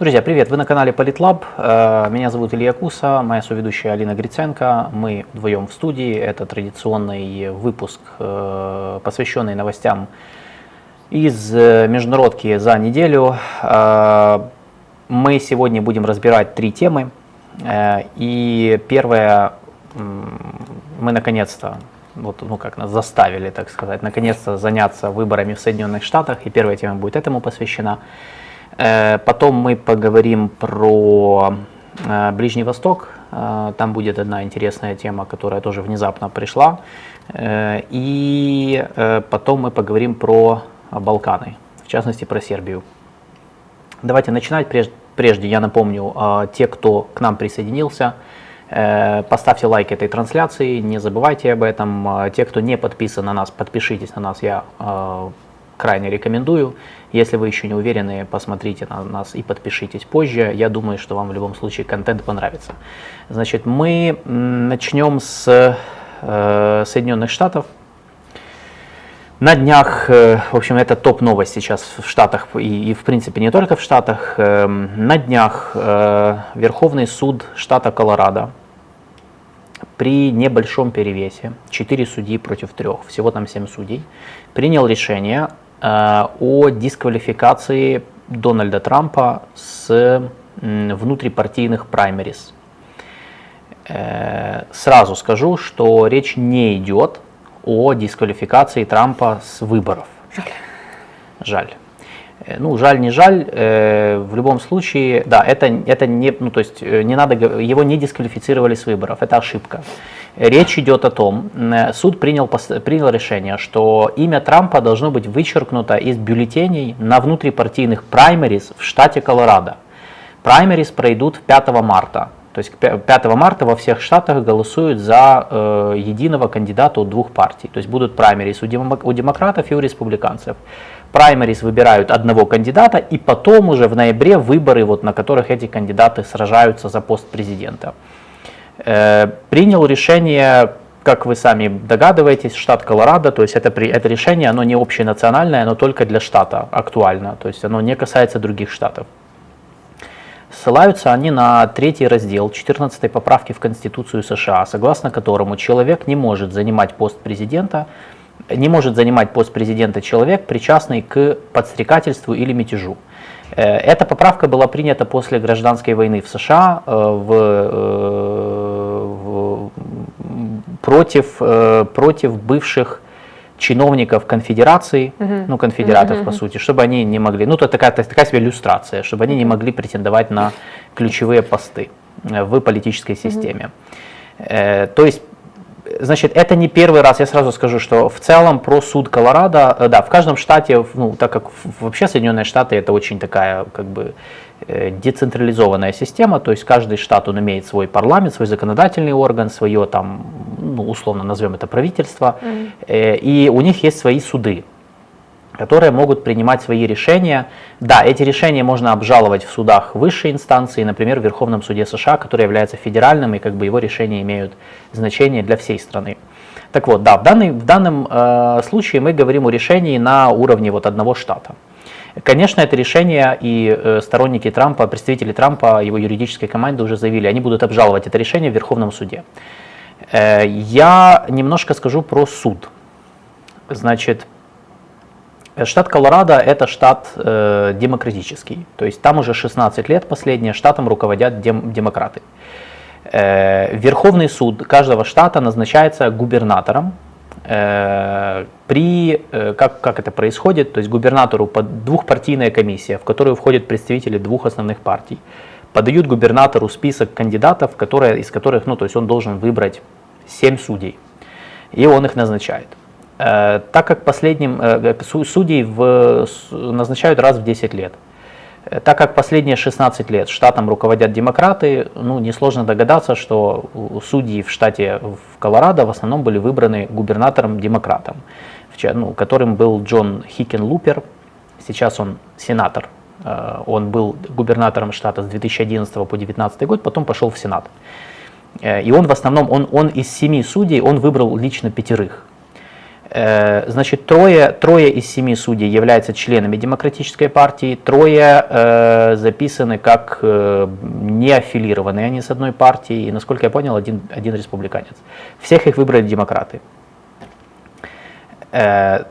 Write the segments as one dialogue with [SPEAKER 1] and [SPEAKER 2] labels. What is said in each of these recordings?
[SPEAKER 1] Друзья, привет! Вы на канале Политлаб. Э, меня зовут Илья Куса, моя соведущая Алина Гриценко. Мы вдвоем в студии. Это традиционный выпуск, э, посвященный новостям из э, международки за неделю. Мы сегодня будем разбирать три темы. И первая, мы наконец-то вот, ну, как нас заставили, так сказать, наконец-то заняться выборами в Соединенных Штатах, и первая тема будет этому посвящена. Э, потом мы поговорим про э, Ближний Восток. Э, там будет одна интересная тема, которая тоже внезапно пришла. И потом мы поговорим про Балканы, в частности про Сербию. Давайте начинать. Прежде я напомню, те, кто к нам присоединился, Поставьте лайк этой трансляции, не забывайте об этом. Те, кто не подписан на нас, подпишитесь на нас, я крайне рекомендую. Если вы еще не уверены, посмотрите на нас и подпишитесь позже. Я думаю, что вам в любом случае контент понравится. Значит, мы начнем с э, Соединенных Штатов. На днях, э, в общем, это топ-новость сейчас в Штатах и, и, в принципе, не только в Штатах. Э, на днях э, Верховный суд штата Колорадо при небольшом перевесе, 4 судьи против 3, всего там 7 судей, принял решение о дисквалификации Дональда Трампа с внутрипартийных праймерис. Э, сразу скажу, что речь не идет о дисквалификации Трампа с выборов. Жаль. Жаль. Э, ну, жаль, не жаль, в любом случае, да, это, это не, ну, то есть не надо, его не дисквалифицировали с выборов, это ошибка. Речь идет о том, суд принял, принял решение, что имя Трампа должно быть вычеркнуто из бюллетеней на внутрипартийных праймерис в штате Колорадо. Праймерис пройдут 5 марта. То есть 5 марта во всех штатах голосуют за э, единого кандидата от двух партий. То есть будут праймерис у демократов и у республиканцев. Праймерис выбирают одного кандидата, и потом уже в ноябре выборы, вот, на которых эти кандидаты сражаются за пост президента. Э, принял решение, как вы сами догадываетесь, штат Колорадо, то есть это, это решение, оно не общенациональное, оно только для штата актуально, то есть оно не касается других штатов. Ссылаются они на третий раздел 14 поправки в Конституцию США, согласно которому человек не может занимать пост президента, не может занимать пост президента человек, причастный к подстрекательству или мятежу. Э, эта поправка была принята после гражданской войны в США э, в, э, в, против, против бывших чиновников конфедерации, uh-huh. ну конфедератов uh-huh. по сути, чтобы они не могли, ну это такая, такая себе иллюстрация, чтобы они не могли претендовать на ключевые посты в политической системе. Uh-huh. То есть Значит, это не первый раз, я сразу скажу, что в целом про суд Колорадо, э, да, в каждом штате, ну, так как вообще Соединенные Штаты это очень такая, как бы, э, децентрализованная система, то есть каждый штат, он имеет свой парламент, свой законодательный орган, свое там, ну, условно назовем это правительство, mm-hmm. и у них есть свои суды которые могут принимать свои решения. Да, эти решения можно обжаловать в судах высшей инстанции, например, в Верховном суде США, который является федеральным, и как бы его решения имеют значение для всей страны. Так вот, да, в, данный, в данном э, случае мы говорим о решении на уровне вот одного штата. Конечно, это решение и э, сторонники Трампа, представители Трампа, его юридической команды уже заявили, они будут обжаловать это решение в Верховном суде. Э, я немножко скажу про суд. Значит, Штат Колорадо – это штат э, демократический, то есть там уже 16 лет последние штатом руководят дем, демократы. Э, Верховный суд каждого штата назначается губернатором. Э, при, э, как, как это происходит, то есть губернатору под двухпартийная комиссия, в которую входят представители двух основных партий, подают губернатору список кандидатов, которые, из которых, ну, то есть он должен выбрать 7 судей, и он их назначает. Э, так как последним э, судей в, назначают раз в 10 лет. Э, так как последние 16 лет штатом руководят демократы, ну, несложно догадаться, что судьи в штате в Колорадо в основном были выбраны губернатором-демократом, ну, которым был Джон Хикен Лупер, сейчас он сенатор. Он был губернатором штата с 2011 по 2019 год, потом пошел в Сенат. И он в основном, он, он из семи судей, он выбрал лично пятерых. Э, значит, трое, трое из семи судей являются членами Демократической партии, трое э, записаны как э, не они с одной партией, и, насколько я понял, один, один республиканец. Всех их выбрали демократы. Э,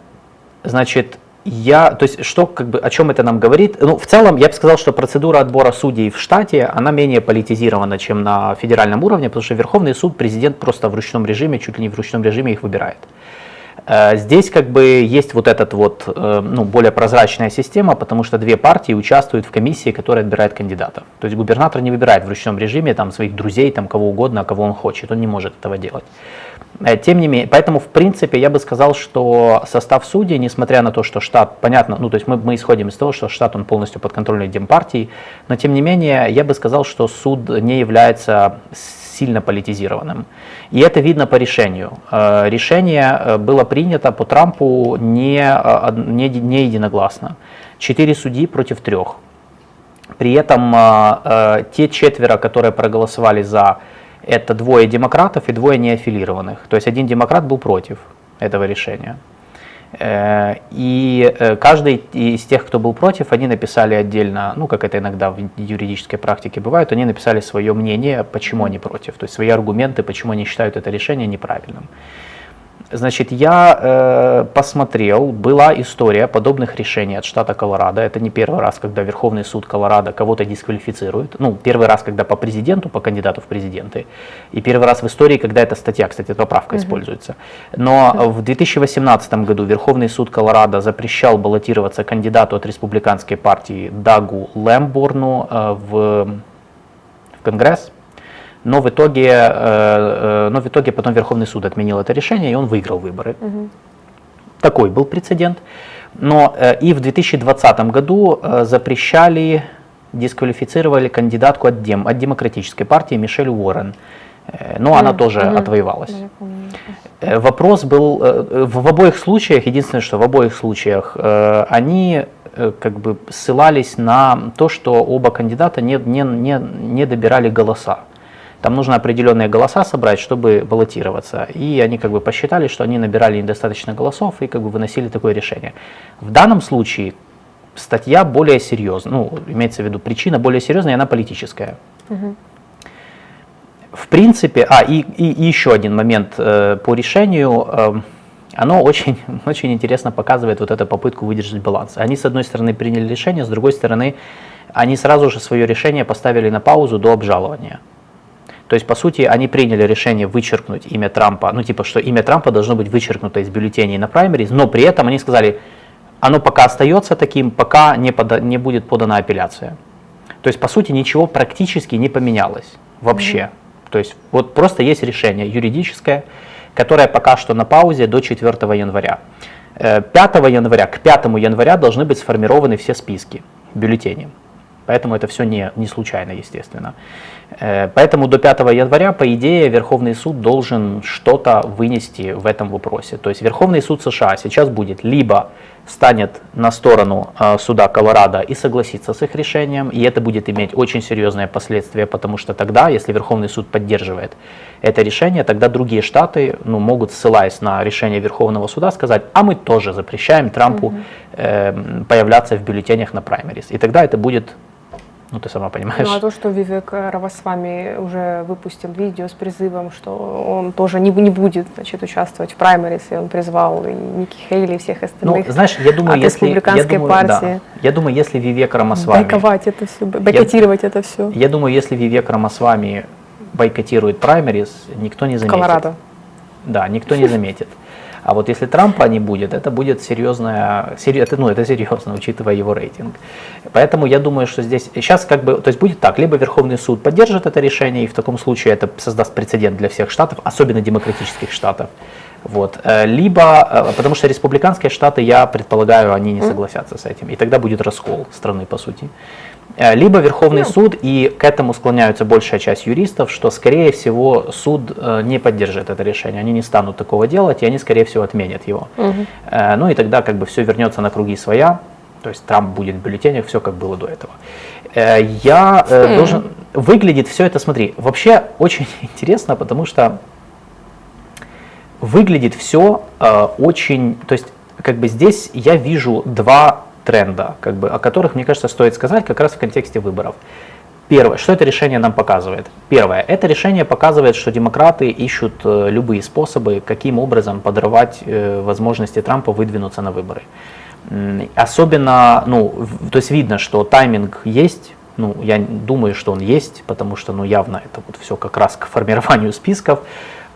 [SPEAKER 1] значит, я, то есть, что, как бы, о чем это нам говорит? Ну, в целом, я бы сказал, что процедура отбора судей в штате, она менее политизирована, чем на федеральном уровне, потому что Верховный суд президент просто в ручном режиме, чуть ли не в ручном режиме их выбирает. Э, здесь как бы есть вот этот вот, э, ну, более прозрачная система, потому что две партии участвуют в комиссии, которая отбирает кандидатов. То есть губернатор не выбирает в ручном режиме там своих друзей, там кого угодно, кого он хочет, он не может этого делать. Э, тем не менее, поэтому, в принципе, я бы сказал, что состав судей, несмотря на то, что штат, понятно, ну, то есть мы, мы исходим из того, что штат, он полностью подконтрольный Демпартии, но, тем не менее, я бы сказал, что суд не является сильно политизированным. И это видно по решению. Э, решение э, было принято по Трампу не, не, не единогласно. Четыре судьи против трех. При этом те четверо, которые проголосовали за это двое демократов и двое неаффилированных. То есть один демократ был против этого решения. Э, и э, каждый из тех, кто был против, они написали отдельно, ну как это иногда в юридической практике бывает, они написали свое мнение, почему они против, то есть свои аргументы, почему они считают это решение неправильным. Значит, я э, посмотрел, была история подобных решений от штата Колорадо. Это не первый раз, когда Верховный суд Колорадо кого-то дисквалифицирует. Ну, первый раз, когда по президенту, по кандидату в президенты. И первый раз в истории, когда эта статья, кстати, эта поправка угу. используется. Но в 2018 году Верховный суд Колорадо запрещал баллотироваться кандидату от республиканской партии Дагу Лэмборну э, в, в Конгресс но в итоге, э, э, но в итоге потом Верховный суд отменил это решение, и он выиграл выборы. Угу. Такой был прецедент. Но э, и в 2020 году запрещали, дисквалифицировали кандидатку от, Дем, от Демократической партии Мишель Уоррен. Но она тоже угу. отвоевалась. Вопрос был в обоих случаях, единственное, что в обоих случаях они как бы ссылались на то, что оба кандидата не, не, не, не добирали голоса. Там нужно определенные голоса собрать, чтобы баллотироваться. И они как бы посчитали, что они набирали недостаточно голосов и как бы выносили такое решение. В данном случае статья более серьезная, ну, имеется в виду причина более серьезная, и она политическая. Угу. В принципе, а, и, и, и еще один момент э, по решению. Э, оно очень, очень интересно показывает вот эту попытку выдержать баланс. Они, с одной стороны, приняли решение, с другой стороны, они сразу же свое решение поставили на паузу до обжалования. То есть, по сути, они приняли решение вычеркнуть имя Трампа, ну, типа, что имя Трампа должно быть вычеркнуто из бюллетеней на праймерис, но при этом они сказали, оно пока остается таким, пока не, пода, не будет подана апелляция. То есть, по сути, ничего практически не поменялось вообще. Mm-hmm. То есть, вот просто есть решение юридическое, которое пока что на паузе до 4 января. 5 э, января, к 5 января должны быть сформированы все списки бюллетеней. Поэтому это все не, не случайно, естественно. Э, поэтому до 5 января, по идее, Верховный суд должен что-то вынести в этом вопросе. То есть Верховный суд США сейчас будет либо станет на сторону э, суда Колорадо и согласится с их решением, и это будет иметь очень серьезные последствия, потому что тогда, если Верховный суд поддерживает это решение, тогда другие штаты ну, могут, ссылаясь на решение Верховного суда, сказать, а мы тоже запрещаем Трампу э, появляться в бюллетенях на праймерис. И тогда это будет ну, ты сама понимаешь.
[SPEAKER 2] Ну, а то, что Вивек Равасвами уже выпустил видео с призывом, что он тоже не, не будет значит, участвовать в праймерис, и он призвал и Ники Хейли, и всех остальных
[SPEAKER 1] ну, знаешь, я думаю,
[SPEAKER 2] от
[SPEAKER 1] если,
[SPEAKER 2] республиканской
[SPEAKER 1] я думаю,
[SPEAKER 2] партии.
[SPEAKER 1] Да, я думаю, если Вивек Рамасвами...
[SPEAKER 2] Бойковать это все, бойкотировать
[SPEAKER 1] я,
[SPEAKER 2] это все.
[SPEAKER 1] Я думаю, если Вивек Рамасвами бойкотирует праймерис, никто не заметит.
[SPEAKER 2] Колорадо.
[SPEAKER 1] Да, никто не заметит. А вот если Трампа не будет, это будет серьезная, это, ну, это серьезно, учитывая его рейтинг. Поэтому я думаю, что здесь сейчас как бы, то есть будет так, либо Верховный суд поддержит это решение, и в таком случае это создаст прецедент для всех штатов, особенно демократических штатов. Вот. Э, либо, э, потому что республиканские штаты, я предполагаю, они не согласятся с этим. И тогда будет раскол страны, по сути. Э, либо Верховный ну. суд, и к этому склоняются большая часть юристов, что, скорее всего, суд э, не поддержит это решение, они не станут такого делать, и они, скорее всего, отменят его. Угу. Ну и тогда как бы все вернется на круги своя, то есть Трамп будет в бюллетенях, все как было до этого. Я хм. должен... Выглядит все это, смотри, вообще очень интересно, потому что выглядит все очень, то есть как бы здесь я вижу два тренда, как бы, о которых, мне кажется, стоит сказать как раз в контексте выборов. Первое, что это решение нам показывает? Первое, это решение показывает, что демократы ищут э, любые способы, каким образом подорвать э, возможности Трампа выдвинуться на выборы. Особенно, ну, то есть видно, что тайминг есть, ну, я думаю, что он есть, потому что, ну, явно это вот все как раз к формированию списков.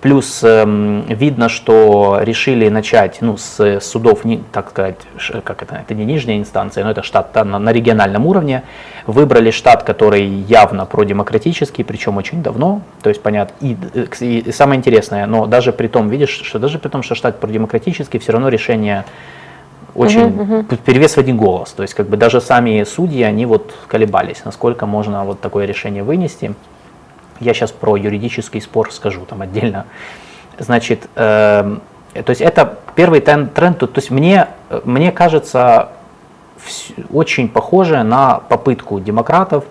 [SPEAKER 1] Плюс э, видно, что решили начать ну, с судов, так сказать, как это, это не нижняя инстанция, но это штат на, на региональном уровне. Выбрали штат, который явно продемократический, причем очень давно. То есть, понятно, и, и, и самое интересное, но даже при том, видишь, что даже при том, что штат продемократический, все равно решение очень uh-huh, uh-huh. перевес в один голос. То есть, как бы даже сами судьи, они вот колебались, насколько можно вот такое решение вынести. Я сейчас про юридический спор скажу там отдельно. Значит, э, то есть это первый тренд, тренд то, есть мне, мне кажется, очень похоже на попытку демократов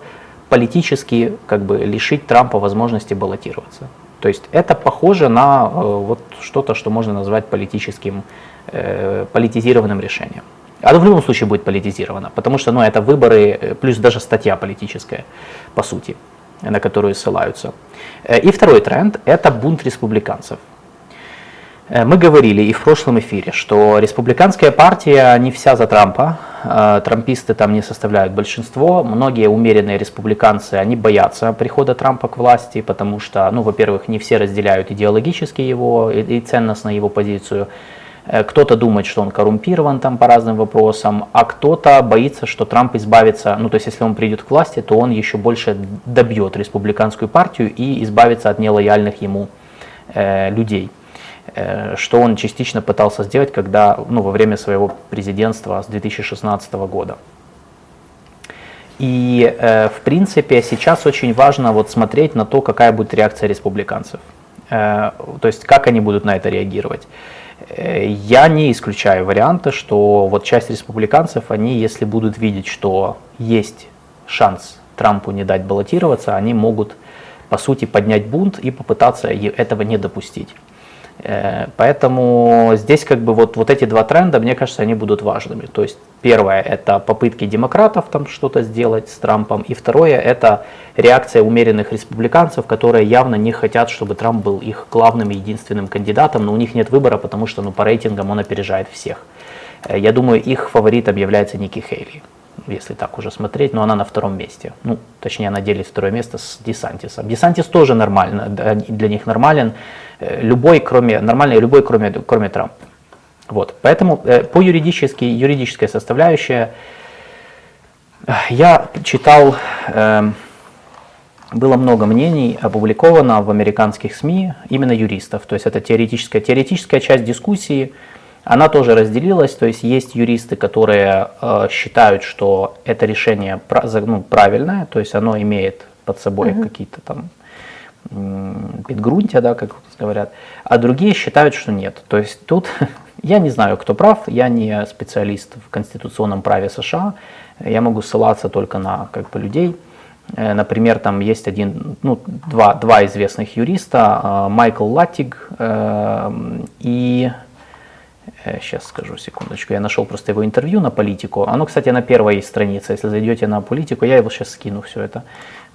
[SPEAKER 1] политически как бы лишить Трампа возможности баллотироваться. То есть это похоже на э, вот что-то, что можно назвать политическим, э, политизированным решением. Оно в любом случае будет политизировано, потому что ну, это выборы, э, плюс даже статья политическая, по сути на которую ссылаются. Э, и второй тренд – это бунт республиканцев. Э, мы говорили и в прошлом эфире, что республиканская партия не вся за Трампа, э, трамписты там не составляют большинство, многие умеренные республиканцы, они боятся прихода Трампа к власти, потому что, ну, во-первых, не все разделяют идеологически его и ценностно его позицию, кто-то думает, что он коррумпирован там по разным вопросам, а кто-то боится, что Трамп избавится, ну то есть если он придет к власти, то он еще больше добьет республиканскую партию и избавится от нелояльных ему э, людей э, что он частично пытался сделать, когда, ну, во время своего президентства с 2016 года. И, э, в принципе, сейчас очень важно вот смотреть на то, какая будет реакция республиканцев. Э, то есть, как они будут на это реагировать. Э, я не исключаю варианта, что вот часть республиканцев, они, если будут видеть, что есть шанс Трампу не дать баллотироваться, они могут, по сути, поднять бунт и попытаться этого не допустить. Э, поэтому здесь как бы вот, вот эти два тренда, мне кажется, они будут важными. То есть первое это попытки демократов там что-то сделать с Трампом, и второе это реакция умеренных республиканцев, которые явно не хотят, чтобы Трамп был их главным и единственным кандидатом, но у них нет выбора, потому что ну, по рейтингам он опережает всех. Э, я думаю, их фаворитом является Ники Хейли если так уже смотреть, но она на втором месте. Ну, точнее, она делит второе место с Десантисом. Десантис тоже нормально, для них нормален. Э, любой, кроме, нормальный любой, кроме, кроме Трампа. Вот. Поэтому э, по юридически, юридическая составляющая, э, я читал, было много мнений опубликовано в американских СМИ, именно юристов. То есть это теоретическая, теоретическая часть дискуссии, она тоже разделилась, то есть есть юристы, которые э, считают, что это решение ну, правильное, то есть оно имеет под собой mm-hmm. какие-то там подгрунтия, да, как говорят, а другие считают, что нет. То есть тут я не знаю, кто прав, я не специалист в конституционном праве США, я могу ссылаться только на как бы, людей. Э, например, там есть один, ну, два, два известных юриста, э, Майкл Латтиг и Сейчас скажу, секундочку. Я нашел просто его интервью на политику. Оно, кстати, на первой странице. Если зайдете на политику, я его сейчас скину все это.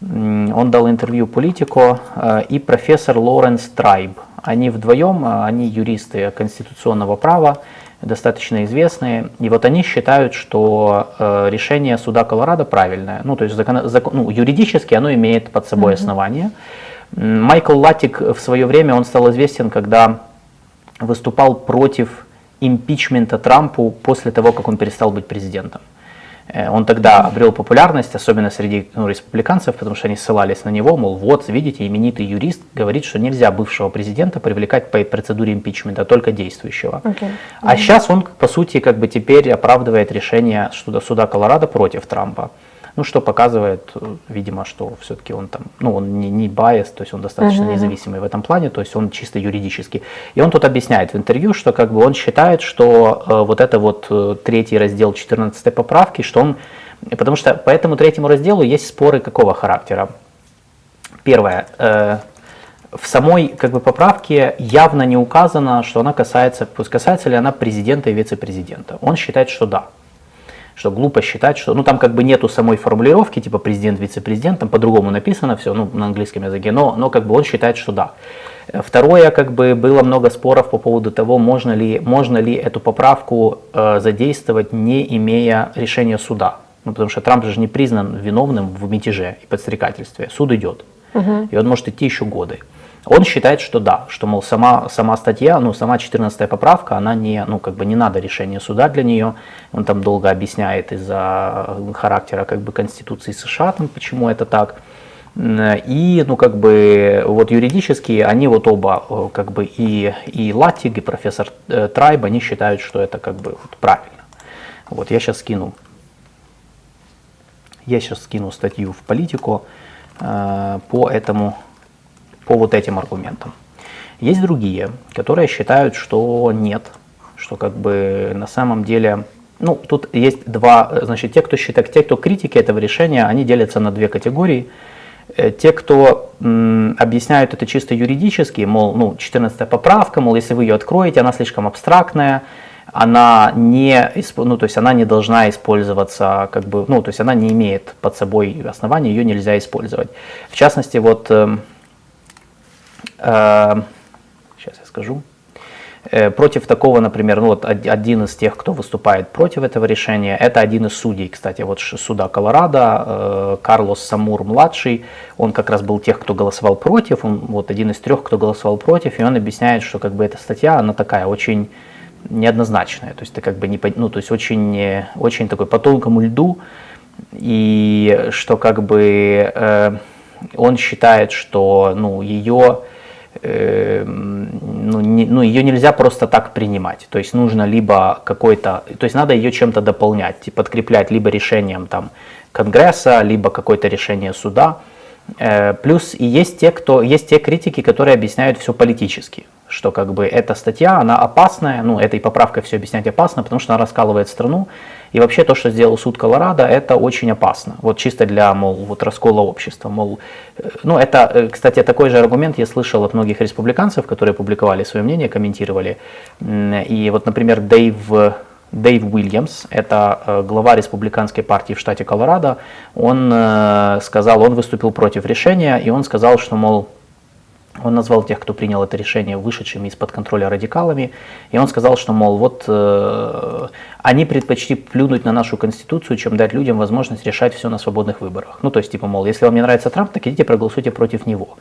[SPEAKER 1] Он дал интервью политику э, и профессор Лоренс Трайб. Они вдвоем, э, они юристы конституционного права, достаточно известные. И вот они считают, что э, решение суда Колорадо правильное. Ну, то есть закон, закон, ну, юридически оно имеет под собой mm-hmm. основание. Майкл Латик в свое время, он стал известен, когда выступал против импичмента Трампу после того, как он перестал быть президентом. Э, он тогда обрел популярность, особенно среди ну, республиканцев, потому что они ссылались на него, мол, вот, видите, именитый юрист говорит, что нельзя бывшего президента привлекать по процедуре импичмента, только действующего. Okay. А mm-hmm. сейчас он, по сути, как бы теперь оправдывает решение суда, суда Колорадо против Трампа. Ну, что показывает, видимо, что все-таки он там, ну, он не, не bias, то есть он достаточно uh-huh. независимый в этом плане, то есть он чисто юридический. И он тут объясняет в интервью, что как бы он считает, что э, вот это вот э, третий раздел 14 поправки, что он, потому что по этому третьему разделу есть споры какого характера. Первое, э, в самой как бы, поправке явно не указано, что она касается, пусть касается ли она президента и вице-президента. Он считает, что да. Что глупо считать, что, ну там как бы нету самой формулировки, типа президент, вице-президент, там по-другому написано все, ну на английском языке, но, но как бы он считает, что да. Второе, как бы было много споров по поводу того, можно ли, можно ли эту поправку э, задействовать, не имея решения суда. Ну, потому что Трамп же не признан виновным в мятеже и подстрекательстве. Суд идет. Угу. И он может идти еще годы. Он считает, что да, что, мол, сама, сама статья, ну, сама 14 поправка, она не, ну, как бы не надо решения суда для нее. Он там долго объясняет из-за характера, как бы, Конституции США, там, почему это так. И, ну, как бы, вот юридически они вот оба, э, как бы, и, и Латик, и профессор э, Трайб, они считают, что это, как бы, вот, правильно. Вот, я сейчас скину, я сейчас скину статью в политику э, по этому, по вот этим аргументам. Есть другие, которые считают, что нет, что, как бы, на самом деле, ну, тут есть два, значит, те, кто считает, те, кто критики этого решения, они делятся на две категории – Э, те, кто м, объясняют это чисто юридически, мол, ну, 14 поправка, мол, если вы ее откроете, она слишком абстрактная, она не, ну, то есть она не должна использоваться, как бы, ну, то есть она не имеет под собой основания, ее нельзя использовать. В частности, вот, э, э, сейчас я скажу, Э, против такого, например, ну вот один из тех, кто выступает против этого решения, это один из судей, кстати, вот суда Колорадо, э, Карлос Самур младший, он как раз был тех, кто голосовал против, он вот один из трех, кто голосовал против, и он объясняет, что как бы эта статья, она такая очень неоднозначная, то есть ты как бы не, ну то есть очень, очень такой по тонкому льду, и что как бы э, он считает, что ну ее Эм, ну, не, ну, ее нельзя просто так принимать. То есть нужно либо какой-то, то есть надо ее чем-то дополнять, подкреплять либо решением там Конгресса, либо какое-то решение суда. Э, плюс и есть те, кто, есть те критики, которые объясняют все политически, что как бы эта статья, она опасная, ну этой поправкой все объяснять опасно, потому что она раскалывает страну, и вообще то, что сделал суд Колорадо, это очень опасно. Вот чисто для, мол, вот раскола общества. Мол, э, ну это, э, кстати, такой же аргумент я слышал от многих республиканцев, которые публиковали свое мнение, комментировали. И вот, например, Дэйв Дэйв Уильямс, это э, глава республиканской партии в штате Колорадо, он сказал, он выступил против решения, и он сказал, что, мол, он назвал тех, кто принял это решение, вышедшими из-под контроля радикалами, и он сказал, что, мол, вот э, они предпочли плюнуть на нашу конституцию, чем дать людям возможность решать все на свободных выборах. Ну, то есть, типа, мол, если вам не нравится Трамп, так идите проголосуйте против него.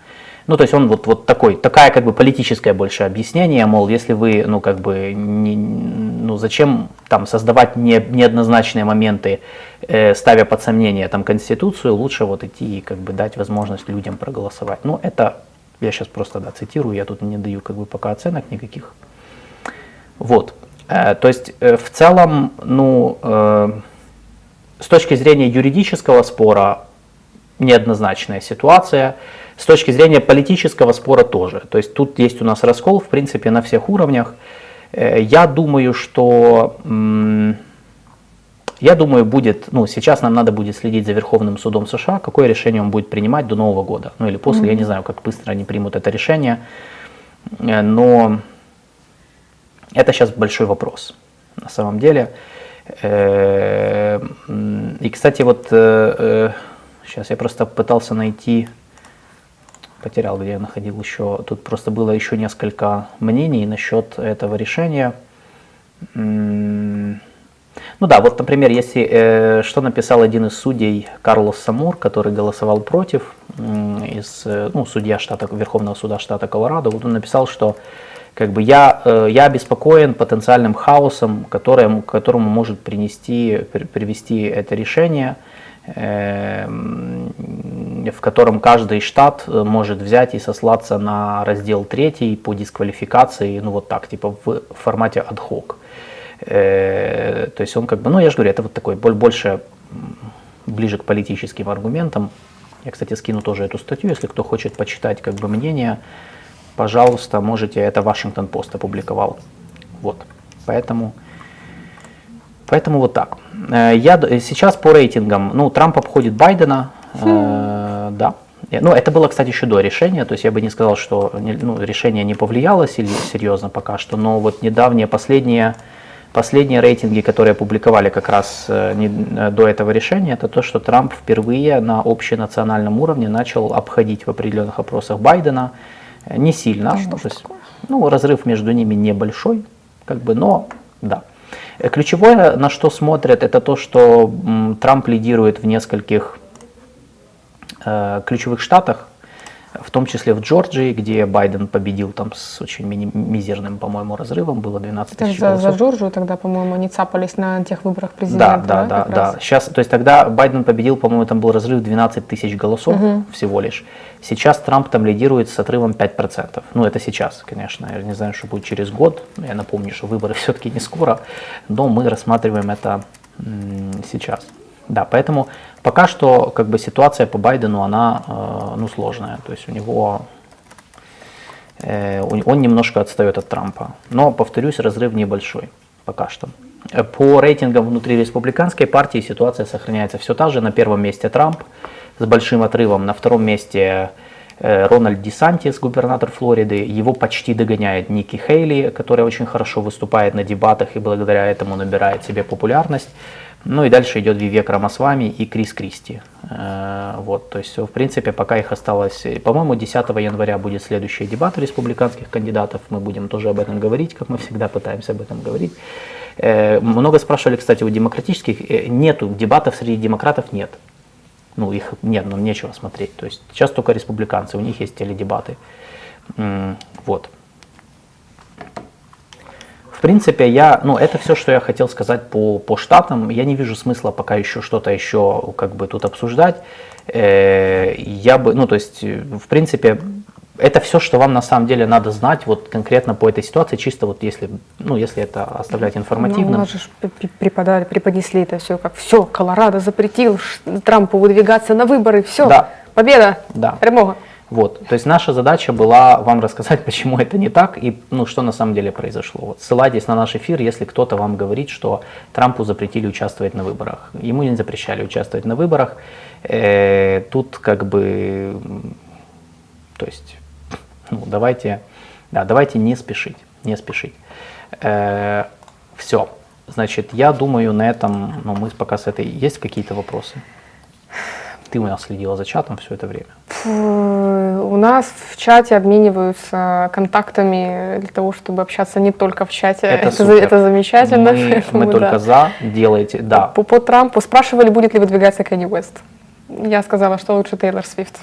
[SPEAKER 1] Ну, то есть он вот, вот такой, такая как бы политическое больше объяснение, мол, если вы, ну, как бы, не, ну, зачем там создавать не, неоднозначные моменты, э, ставя под сомнение там Конституцию, лучше вот идти и как бы дать возможность людям проголосовать. Ну, это я сейчас просто да, цитирую, я тут не даю как бы пока оценок никаких. Вот. Э, то есть э, в целом, ну, э, с точки зрения юридического спора неоднозначная ситуация. С точки зрения политического спора тоже. То есть тут есть у нас раскол, в принципе, на всех уровнях. Я думаю, что я думаю, будет, ну, сейчас нам надо будет следить за Верховным судом США, какое решение он будет принимать до Нового года. Ну, или после, mm-hmm. я не знаю, как быстро они примут это решение. Э, но это сейчас большой вопрос, на самом деле. Э, и, кстати, вот сейчас э, я просто пытался найти, потерял, где я находил еще, тут просто было еще несколько мнений насчет этого решения. Ну да, вот, например, если э, что написал один из судей Карлос Самур, который голосовал против, э, из, э, ну, судья штата, Верховного суда штата Колорадо, вот он написал, что как бы я, э, я обеспокоен потенциальным хаосом, которым, которому может принести, привести это решение, э, в котором каждый штат э, может взять и сослаться на раздел 3 по дисквалификации, ну вот так, типа в формате ad-hoc. Э, то есть он как бы, ну я же говорю, это вот такой больше ближе к политическим аргументам. Я, кстати, скину тоже эту статью, если кто хочет почитать как бы мнение, пожалуйста, можете, это Вашингтон Пост опубликовал. Вот, поэтому, поэтому вот так. Э, я сейчас по рейтингам, ну, Трамп обходит Байдена, э, да, Не, Ну, это было, кстати, еще до решения, то есть я бы не сказал, что ну, решение не повлияло серьезно пока что, но вот недавние, последние, последние рейтинги, которые опубликовали как раз э, не- э, до этого решения, это то, что Трамп впервые на общенациональном уровне начал обходить в определенных опросах Байдена, Э, не сильно,
[SPEAKER 2] Да что
[SPEAKER 1] то есть,
[SPEAKER 2] такое?
[SPEAKER 1] ну, разрыв между ними небольшой, как бы, но да. Ключевое, на что смотрят, это то, что Трамп лидирует в нескольких э, ключевых штатах, в том числе в Джорджии, где Байден победил там с очень мини- мизерным, по-моему, разрывом, было 12
[SPEAKER 2] Это
[SPEAKER 1] тысяч
[SPEAKER 2] за, за
[SPEAKER 1] голосов.
[SPEAKER 2] Джорджию тогда, по-моему, они цапались на тех выборах президента.
[SPEAKER 1] Да, да, да, да. Сейчас, то есть тогда Байден победил, по-моему, там был разрыв 12 тысяч голосов
[SPEAKER 2] Мгм.
[SPEAKER 1] всего лишь. Сейчас Трамп там лидирует с отрывом 5%. Ну, это сейчас, конечно. Я не знаю, что будет через год. Я напомню, что выборы все-таки не скоро, но мы рассматриваем это сейчас. Да, поэтому пока что как бы ситуация по Байдену, она э, ну, сложная. То есть у него Э, Он немножко отстает от Трампа. Но, повторюсь, разрыв небольшой пока что. Э, По рейтингам внутри республиканской партии ситуация сохраняется все та же. На первом месте Трамп с большим отрывом. На втором месте Рональд Десантис, губернатор Флориды. Его почти догоняет Ники Хейли, которая очень хорошо выступает на дебатах и благодаря этому набирает себе популярность. Ну и дальше идет Вивек Рамасвами и Крис Кристи. Э, Вот, то есть, в принципе, пока их осталось, э, по-моему, 10 января будет следующий дебат республиканских кандидатов. Мы будем тоже об этом говорить, как мы всегда пытаемся об этом говорить. Э, Много спрашивали, кстати, у демократических. Э, Нету дебатов среди демократов, нет. Ну, их нет, нам нечего смотреть. То есть сейчас только республиканцы, у них есть теледебаты. Вот. В принципе, я, ну, это все, что я хотел сказать по, по штатам. Я не вижу смысла пока еще что-то еще как бы тут обсуждать. Э, Я бы, ну, то есть, в принципе, это все, что вам на самом деле надо знать вот конкретно по этой ситуации, чисто вот если, ну, если это оставлять
[SPEAKER 2] Ну,
[SPEAKER 1] информативным.
[SPEAKER 2] у нас же преподали, преподнесли это все как все, Колорадо запретил Трампу выдвигаться на выборы, все,
[SPEAKER 1] Да.
[SPEAKER 2] победа,
[SPEAKER 1] Да.
[SPEAKER 2] перемога.
[SPEAKER 1] Вот, то есть наша задача была вам рассказать, почему это не так и ну, что на самом деле произошло. Вот, ссылайтесь на наш эфир, если кто-то вам говорит, что Трампу запретили участвовать на выборах. Ему не запрещали участвовать на выборах. Э, тут как бы, то есть, ну, давайте, да, давайте не спешить, не спешить. все, значит, я думаю на этом, ну, мы пока с этой, есть какие-то вопросы? Ты у нас следила за чатом все это время.
[SPEAKER 2] У нас в чате обмениваются контактами для того, чтобы общаться не только в чате.
[SPEAKER 1] Это
[SPEAKER 2] за-
[SPEAKER 1] супер.
[SPEAKER 2] это замечательно.
[SPEAKER 1] Мы,
[SPEAKER 2] поэтому
[SPEAKER 1] мы только
[SPEAKER 2] да.
[SPEAKER 1] за, делайте, да.
[SPEAKER 2] По, по Трампу спрашивали, будет ли выдвигаться Кенни Уэст. Я сказала, что лучше Тейлор Свифт.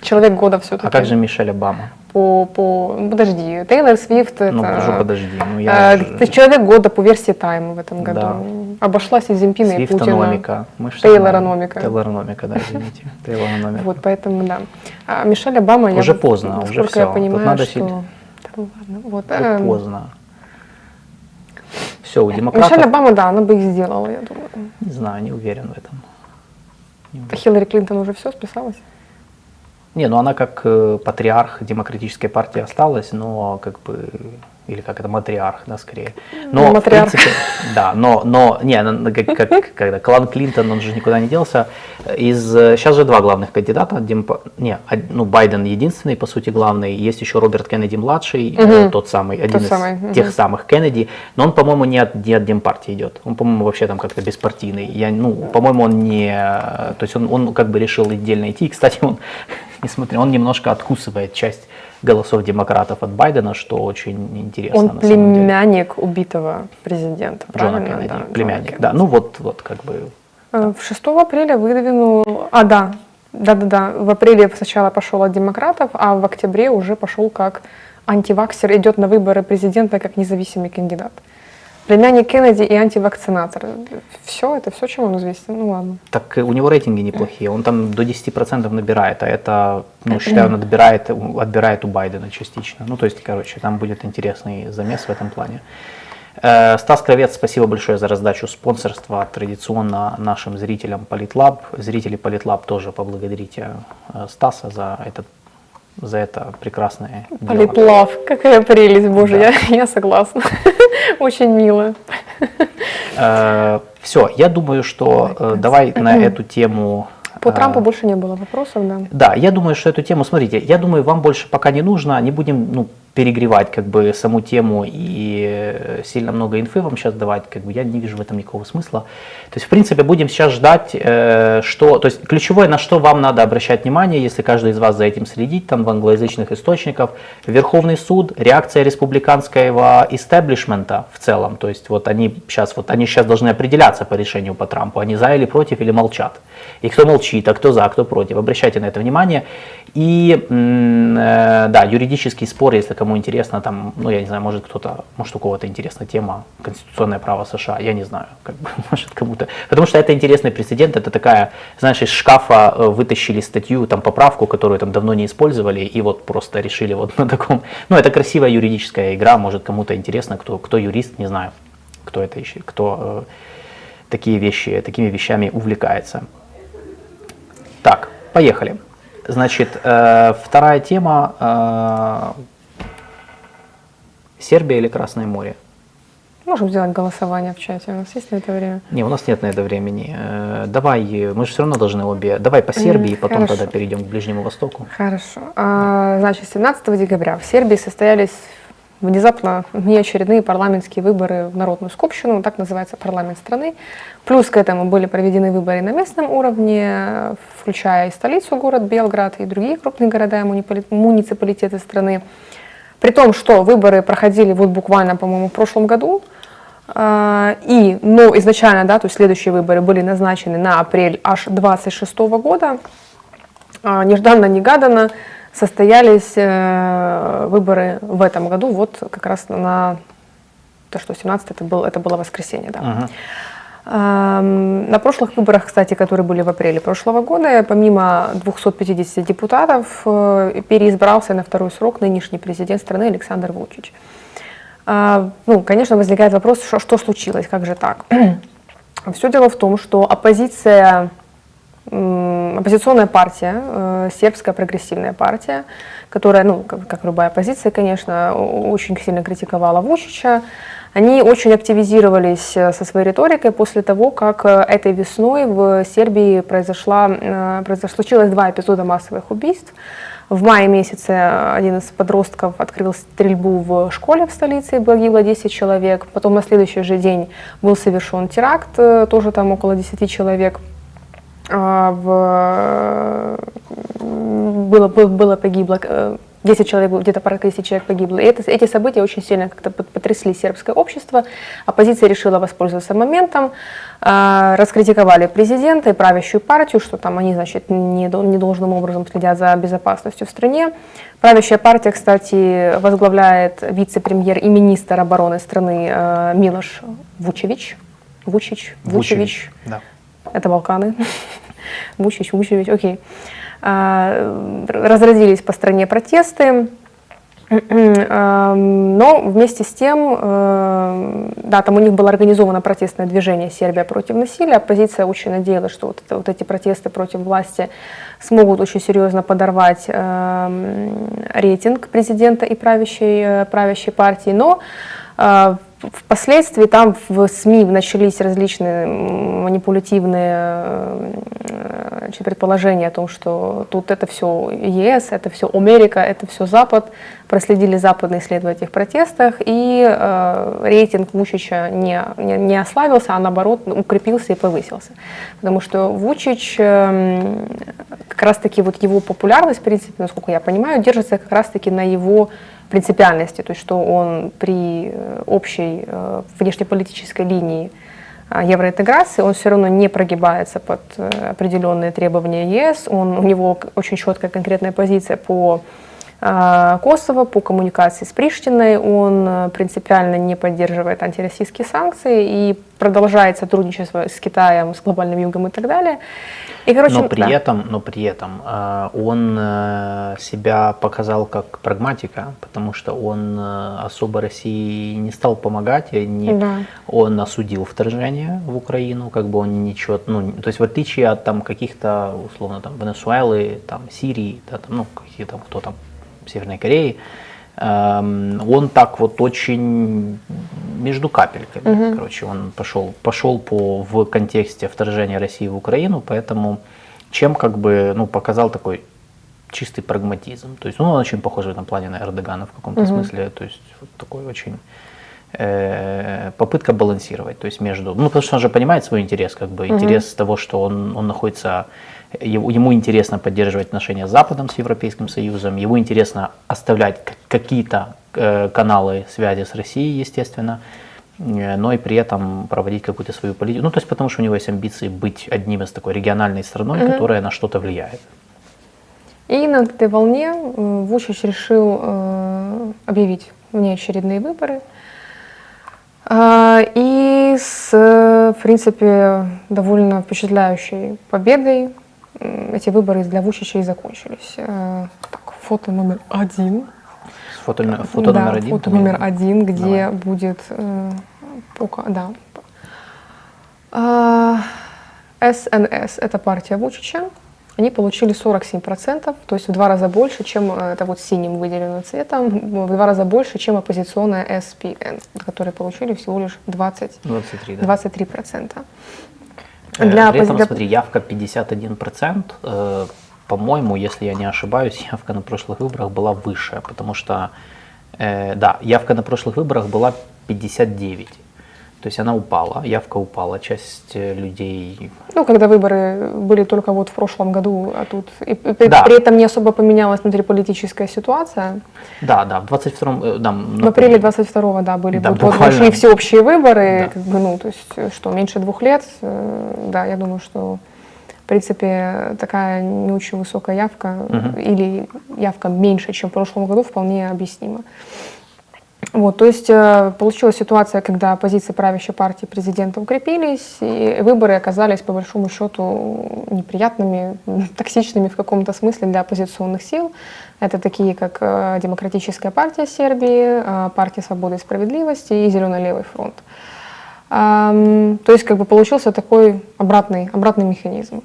[SPEAKER 2] Человек года все-таки.
[SPEAKER 1] А как же Мишель Обама?
[SPEAKER 2] По, по... ну, Подожди, Тейлор Свифт это...
[SPEAKER 1] Ну, уже подожди, ну я
[SPEAKER 2] э,
[SPEAKER 1] же-
[SPEAKER 2] человек года по версии Тайм в этом году.
[SPEAKER 1] Да.
[SPEAKER 2] Обошлась и Земпина, и Путина.
[SPEAKER 1] Свифтономика. Ж
[SPEAKER 2] Тейлорономика.
[SPEAKER 1] Тейлорономика, да, извините. Тейлорономика.
[SPEAKER 2] Вот поэтому, да. А Мишель Обама, я
[SPEAKER 1] Уже
[SPEAKER 2] вот,
[SPEAKER 1] поздно, уже
[SPEAKER 2] насколько я.
[SPEAKER 1] Тут
[SPEAKER 2] понимаю,
[SPEAKER 1] надо
[SPEAKER 2] что...
[SPEAKER 1] сильно-
[SPEAKER 2] Да, ну ладно, вот. Эм,
[SPEAKER 1] поздно. Все, у
[SPEAKER 2] Мишель
[SPEAKER 1] демократов,
[SPEAKER 2] Обама, да, она бы их сделала, я думаю.
[SPEAKER 1] не знаю, не уверен в этом.
[SPEAKER 2] Хиллари Клинтон уже все списалась?
[SPEAKER 1] Не, ну она как э, патриарх демократической партии осталась, но как бы или как это матриарх, да, скорее. Но
[SPEAKER 2] Ну,
[SPEAKER 1] в
[SPEAKER 2] матриарх.
[SPEAKER 1] принципе, да, но но не, она как, как когда клан Клинтон, он же никуда не делся. Из сейчас же два главных кандидата, Демпо- не, ну Байден единственный по сути главный, есть еще Роберт Кеннеди младший, э,
[SPEAKER 2] Мгм.
[SPEAKER 1] тот самый один
[SPEAKER 2] Тот
[SPEAKER 1] из
[SPEAKER 2] самый, мгм.
[SPEAKER 1] тех самых Кеннеди, но он, по-моему, не от, не от Демпартии идет. Он, по-моему, вообще там как-то беспартийный. Я, ну, по-моему, он не... То есть он, он как бы решил отдельно идти. И, кстати, он, несмотря, он немножко откусывает часть голосов демократов от Байдена, что очень интересно
[SPEAKER 2] Он
[SPEAKER 1] самом деле.
[SPEAKER 2] племянник убитого президента,
[SPEAKER 1] Джона
[SPEAKER 2] правильно?
[SPEAKER 1] Кеннеди,
[SPEAKER 2] Да, Джона
[SPEAKER 1] племянник.
[SPEAKER 2] Кеннеди.
[SPEAKER 1] Да, ну вот, вот как бы...
[SPEAKER 2] Э, В 6 апреля выдвинул... А, да, да-да-да. В апреле сначала пошел от демократов, а в октябре уже пошел как антиваксер, идет на выборы президента как независимый кандидат. Племянник Кеннеди и антивакцинатор. Все, это все, чем он известен. Ну ладно.
[SPEAKER 1] Так э, у него рейтинги неплохие, он там до 10% набирает, а это, ну, считаю, он отбирает, у- отбирает у Байдена частично. Ну, то есть, короче, там будет интересный замес в этом плане. Э, Стас Кровец, спасибо большое за раздачу спонсорства традиционно нашим зрителям Политлаб. Зрители Политлаб тоже поблагодарите э, Стаса за этот за это прекрасное дело.
[SPEAKER 2] Политлав, какая прелесть, боже,
[SPEAKER 1] Да.
[SPEAKER 2] я, я согласна. Очень мило.
[SPEAKER 1] Все, я думаю, что э, давай на эту тему
[SPEAKER 2] По
[SPEAKER 1] А,
[SPEAKER 2] Трампу больше не было вопросов, да.
[SPEAKER 1] Да, я думаю, что эту тему, смотрите, я думаю, вам больше пока не нужно, не будем ну, перегревать как бы саму тему и э, сильно много инфы вам сейчас давать, как бы я не вижу в этом никакого смысла. То есть, в принципе, будем сейчас ждать, э, что, то есть, ключевое, на что вам надо обращать внимание, если каждый из вас за этим следить, там, в англоязычных источниках, Верховный суд, реакция республиканского истеблишмента в целом, то есть, вот они сейчас, вот они сейчас должны определяться по решению по Трампу, они за или против или молчат. И кто молчит, а кто за, кто против. Обращайте на это внимание. И э, да, юридический спор, если кому интересно, там, ну я не знаю, может кто-то, может у кого-то интересна тема конституционное право США, я не знаю, как бы, может кому-то. Потому что это интересный прецедент, это такая, знаешь, из шкафа э, вытащили статью, там поправку, которую там давно не использовали, и вот просто решили вот на таком. Ну это красивая юридическая игра, может кому-то интересно, кто, кто юрист, не знаю, кто это еще, кто э, такие вещи, такими вещами увлекается. Поехали. Значит, э, вторая тема. э, Сербия или Красное море?
[SPEAKER 2] Можем сделать голосование в чате. У нас есть на это время?
[SPEAKER 1] Не, у нас нет на это времени. Э, давай, мы же все равно должны обе. Давай по Сербии,
[SPEAKER 2] М,
[SPEAKER 1] потом
[SPEAKER 2] хорошо.
[SPEAKER 1] тогда перейдем к Ближнему Востоку.
[SPEAKER 2] Хорошо. А, значит, 17 декабря в Сербии состоялись внезапно неочередные парламентские выборы в Народную Скупщину, так называется парламент страны. Плюс к этому были проведены выборы на местном уровне, включая и столицу, город Белград, и другие крупные города и муниципалитеты страны. При том, что выборы проходили вот буквально, по-моему, в прошлом году, а, и, но изначально, да, то есть следующие выборы были назначены на апрель аж 26 года, а, нежданно-негаданно состоялись э, выборы в этом году, вот как раз на то, что 17 это, был, это было воскресенье, да.
[SPEAKER 1] Мгм.
[SPEAKER 2] Эм, На прошлых выборах, кстати, которые были в апреле прошлого года, помимо 250 депутатов, э, переизбрался на второй срок нынешний президент страны Александр Вучич. А, Ну, конечно, возникает вопрос, что, что случилось, как же так? Все дело в том, что оппозиция, оппозиционная партия, э, сербская прогрессивная партия, которая, ну, как, как любая оппозиция, конечно, очень сильно критиковала Вучича, они очень активизировались э, со своей риторикой после того, как э, этой весной в Сербии произошла, произошло, случилось два эпизода массовых убийств. В мае месяце один из подростков открыл стрельбу в школе в столице, и погибло 10 человек. Потом на следующий же день был совершен теракт, тоже там около 10 человек. А, В... Было, было, погибло, э, 10 человек, где-то порядка 10 человек погибло. И это, эти события очень сильно как-то потрясли сербское общество. Оппозиция решила воспользоваться моментом, а, раскритиковали президента и правящую партию, что там они, значит, не, дол- недолжным образом следят за безопасностью в стране. Правящая партия, кстати, возглавляет вице-премьер и министр обороны страны э, Милош Вучевич. Вучич, Вучевич.
[SPEAKER 1] Да.
[SPEAKER 2] Это Балканы. Вучич, Вучевич, окей. А, Разразились по стране протесты. Но вместе с тем, э, да, там у них было организовано протестное движение «Сербия против насилия». Оппозиция очень надеялась, что вот, вот эти протесты против власти смогут очень серьезно подорвать рейтинг президента и правящей, э, правящей партии. Но э, Впоследствии там в СМИ начались различные манипулятивные э, предположения о том, что тут это все ЕС, это все Америка, это все Запад. Проследили западные исследования этих протестах, и э, рейтинг Вучича не, не, не ослабился, а наоборот укрепился и повысился. Потому что Вучич, э, как раз-таки вот его популярность, в принципе, насколько я понимаю, держится как раз-таки на его принципиальности, то есть что он при э, общей э, внешнеполитической линии а, евроинтеграции, он все равно не прогибается под э, определенные требования ЕС, он, у него очень четкая конкретная позиция по Косово, по коммуникации с Приштиной, он э, принципиально не поддерживает антироссийские санкции и продолжает сотрудничество с Китаем, с глобальным югом и так далее. И, короче,
[SPEAKER 1] Но при
[SPEAKER 2] да.
[SPEAKER 1] этом, но при этом э, он э, себя показал как прагматика, потому что он особо России не стал помогать, не,
[SPEAKER 2] Да.
[SPEAKER 1] он осудил вторжение в Украину, как бы он ничего, ну, то есть в отличие от там каких-то, условно, там, Венесуэлы, там, Сирии, да, там, ну, какие там, кто там, Северной Кореи, эм, он так вот очень между капельками, короче, он пошел, пошел по, в контексте вторжения России в Украину, поэтому чем как бы, ну, показал такой чистый прагматизм. То есть, ну, он очень похож в этом плане на Эрдогана в каком-то
[SPEAKER 2] Мгм.
[SPEAKER 1] смысле. То есть, вот такой очень э, попытка балансировать, то есть между, ну, потому что он же понимает свой интерес, как бы, интерес того, что он, он находится, ему, интересно поддерживать отношения с Западом, с Европейским Союзом, ему интересно оставлять какие-то э, каналы связи с Россией, естественно, э, но и при этом проводить какую-то свою политику, ну, то есть потому что у него есть амбиции быть одним из такой региональной страной, которая на что-то влияет.
[SPEAKER 2] И на этой волне э, Вучич решил э, объявить внеочередные выборы. А, И с, в принципе, довольно впечатляющей победой эти выборы для Вучича и закончились. Э, Так, фото номер один.
[SPEAKER 1] Фото, фото
[SPEAKER 2] Да,
[SPEAKER 1] номер один.
[SPEAKER 2] Фото номер один, где
[SPEAKER 1] Давай.
[SPEAKER 2] будет э, пока, да. А, СНС, это партия Вучича. Они получили 47%, то есть в два раза больше, чем э, это вот синим выделенным цветом, в два раза больше, чем оппозиционная СПН, которые получили всего лишь 20,
[SPEAKER 1] 23, да.
[SPEAKER 2] 23%.
[SPEAKER 1] Э,
[SPEAKER 2] Для
[SPEAKER 1] При этом,
[SPEAKER 2] оппози-
[SPEAKER 1] смотри, явка 51%. э, По-моему, если я не ошибаюсь, явка на прошлых выборах была выше, потому что, э, да, явка на прошлых выборах была 59. То есть она упала, явка упала, часть э, людей...
[SPEAKER 2] Ну, когда выборы были только вот в прошлом году, а тут и, и
[SPEAKER 1] Да.
[SPEAKER 2] при этом не особо поменялась внутриполитическая ситуация.
[SPEAKER 1] Да, да, в 22-м... э, да,
[SPEAKER 2] В
[SPEAKER 1] ну,
[SPEAKER 2] апреле 22-го, да, были
[SPEAKER 1] Да,
[SPEAKER 2] вот, вот
[SPEAKER 1] буквально.
[SPEAKER 2] прошли всеобщие выборы,
[SPEAKER 1] Да.
[SPEAKER 2] как бы, ну, то есть, э, что, меньше двух лет, да, я думаю, что, в принципе, такая не очень высокая явка
[SPEAKER 1] Мгм.
[SPEAKER 2] или явка меньше, чем в прошлом году, вполне объяснима. Вот, то есть э, получилась ситуация, когда позиции правящей партии президента укрепились, и выборы оказались, по большому счету, неприятными, токсичными в каком-то смысле для оппозиционных сил. Это такие, как э, Демократическая партия Сербии, э, партия Свободы и Справедливости и Зелено-левый фронт. То есть как бы получился такой обратный, обратный механизм.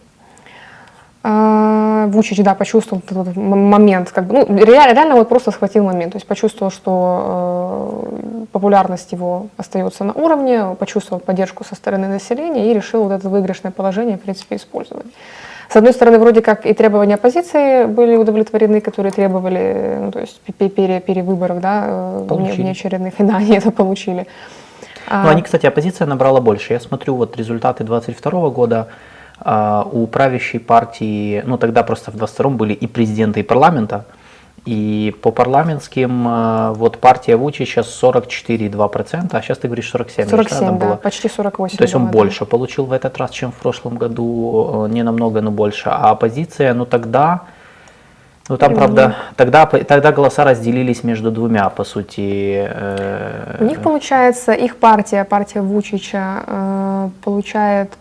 [SPEAKER 2] А, Вучич, да, почувствовал этот момент, как бы, ну, реально, реально вот просто схватил момент, то есть почувствовал, что э, популярность его остается на уровне, почувствовал поддержку со стороны населения и решил вот это выигрышное положение, в принципе, использовать. С одной стороны, вроде как и требования оппозиции были удовлетворены, которые требовали, ну, то есть пе- пере, перевыборов, да, э, внеочередных, и да, они это получили.
[SPEAKER 1] Ну,
[SPEAKER 2] А,
[SPEAKER 1] они, кстати, оппозиция набрала больше. Я смотрю вот результаты 22 года. А, У правящей партии, ну тогда просто в 22 были и президенты, и парламента. И по парламентским а, вот партия Вучича 44,2%, а сейчас ты говоришь 47,
[SPEAKER 2] 47,
[SPEAKER 1] там
[SPEAKER 2] да,
[SPEAKER 1] было?
[SPEAKER 2] почти 48.
[SPEAKER 1] То есть он
[SPEAKER 2] да.
[SPEAKER 1] больше получил в этот раз, чем в прошлом году, э, не намного, но больше. А оппозиция, ну тогда, ну там, правда, тогда, тогда голоса разделились между двумя, по сути. э,
[SPEAKER 2] У них получается, их партия, партия Вучича, э, получает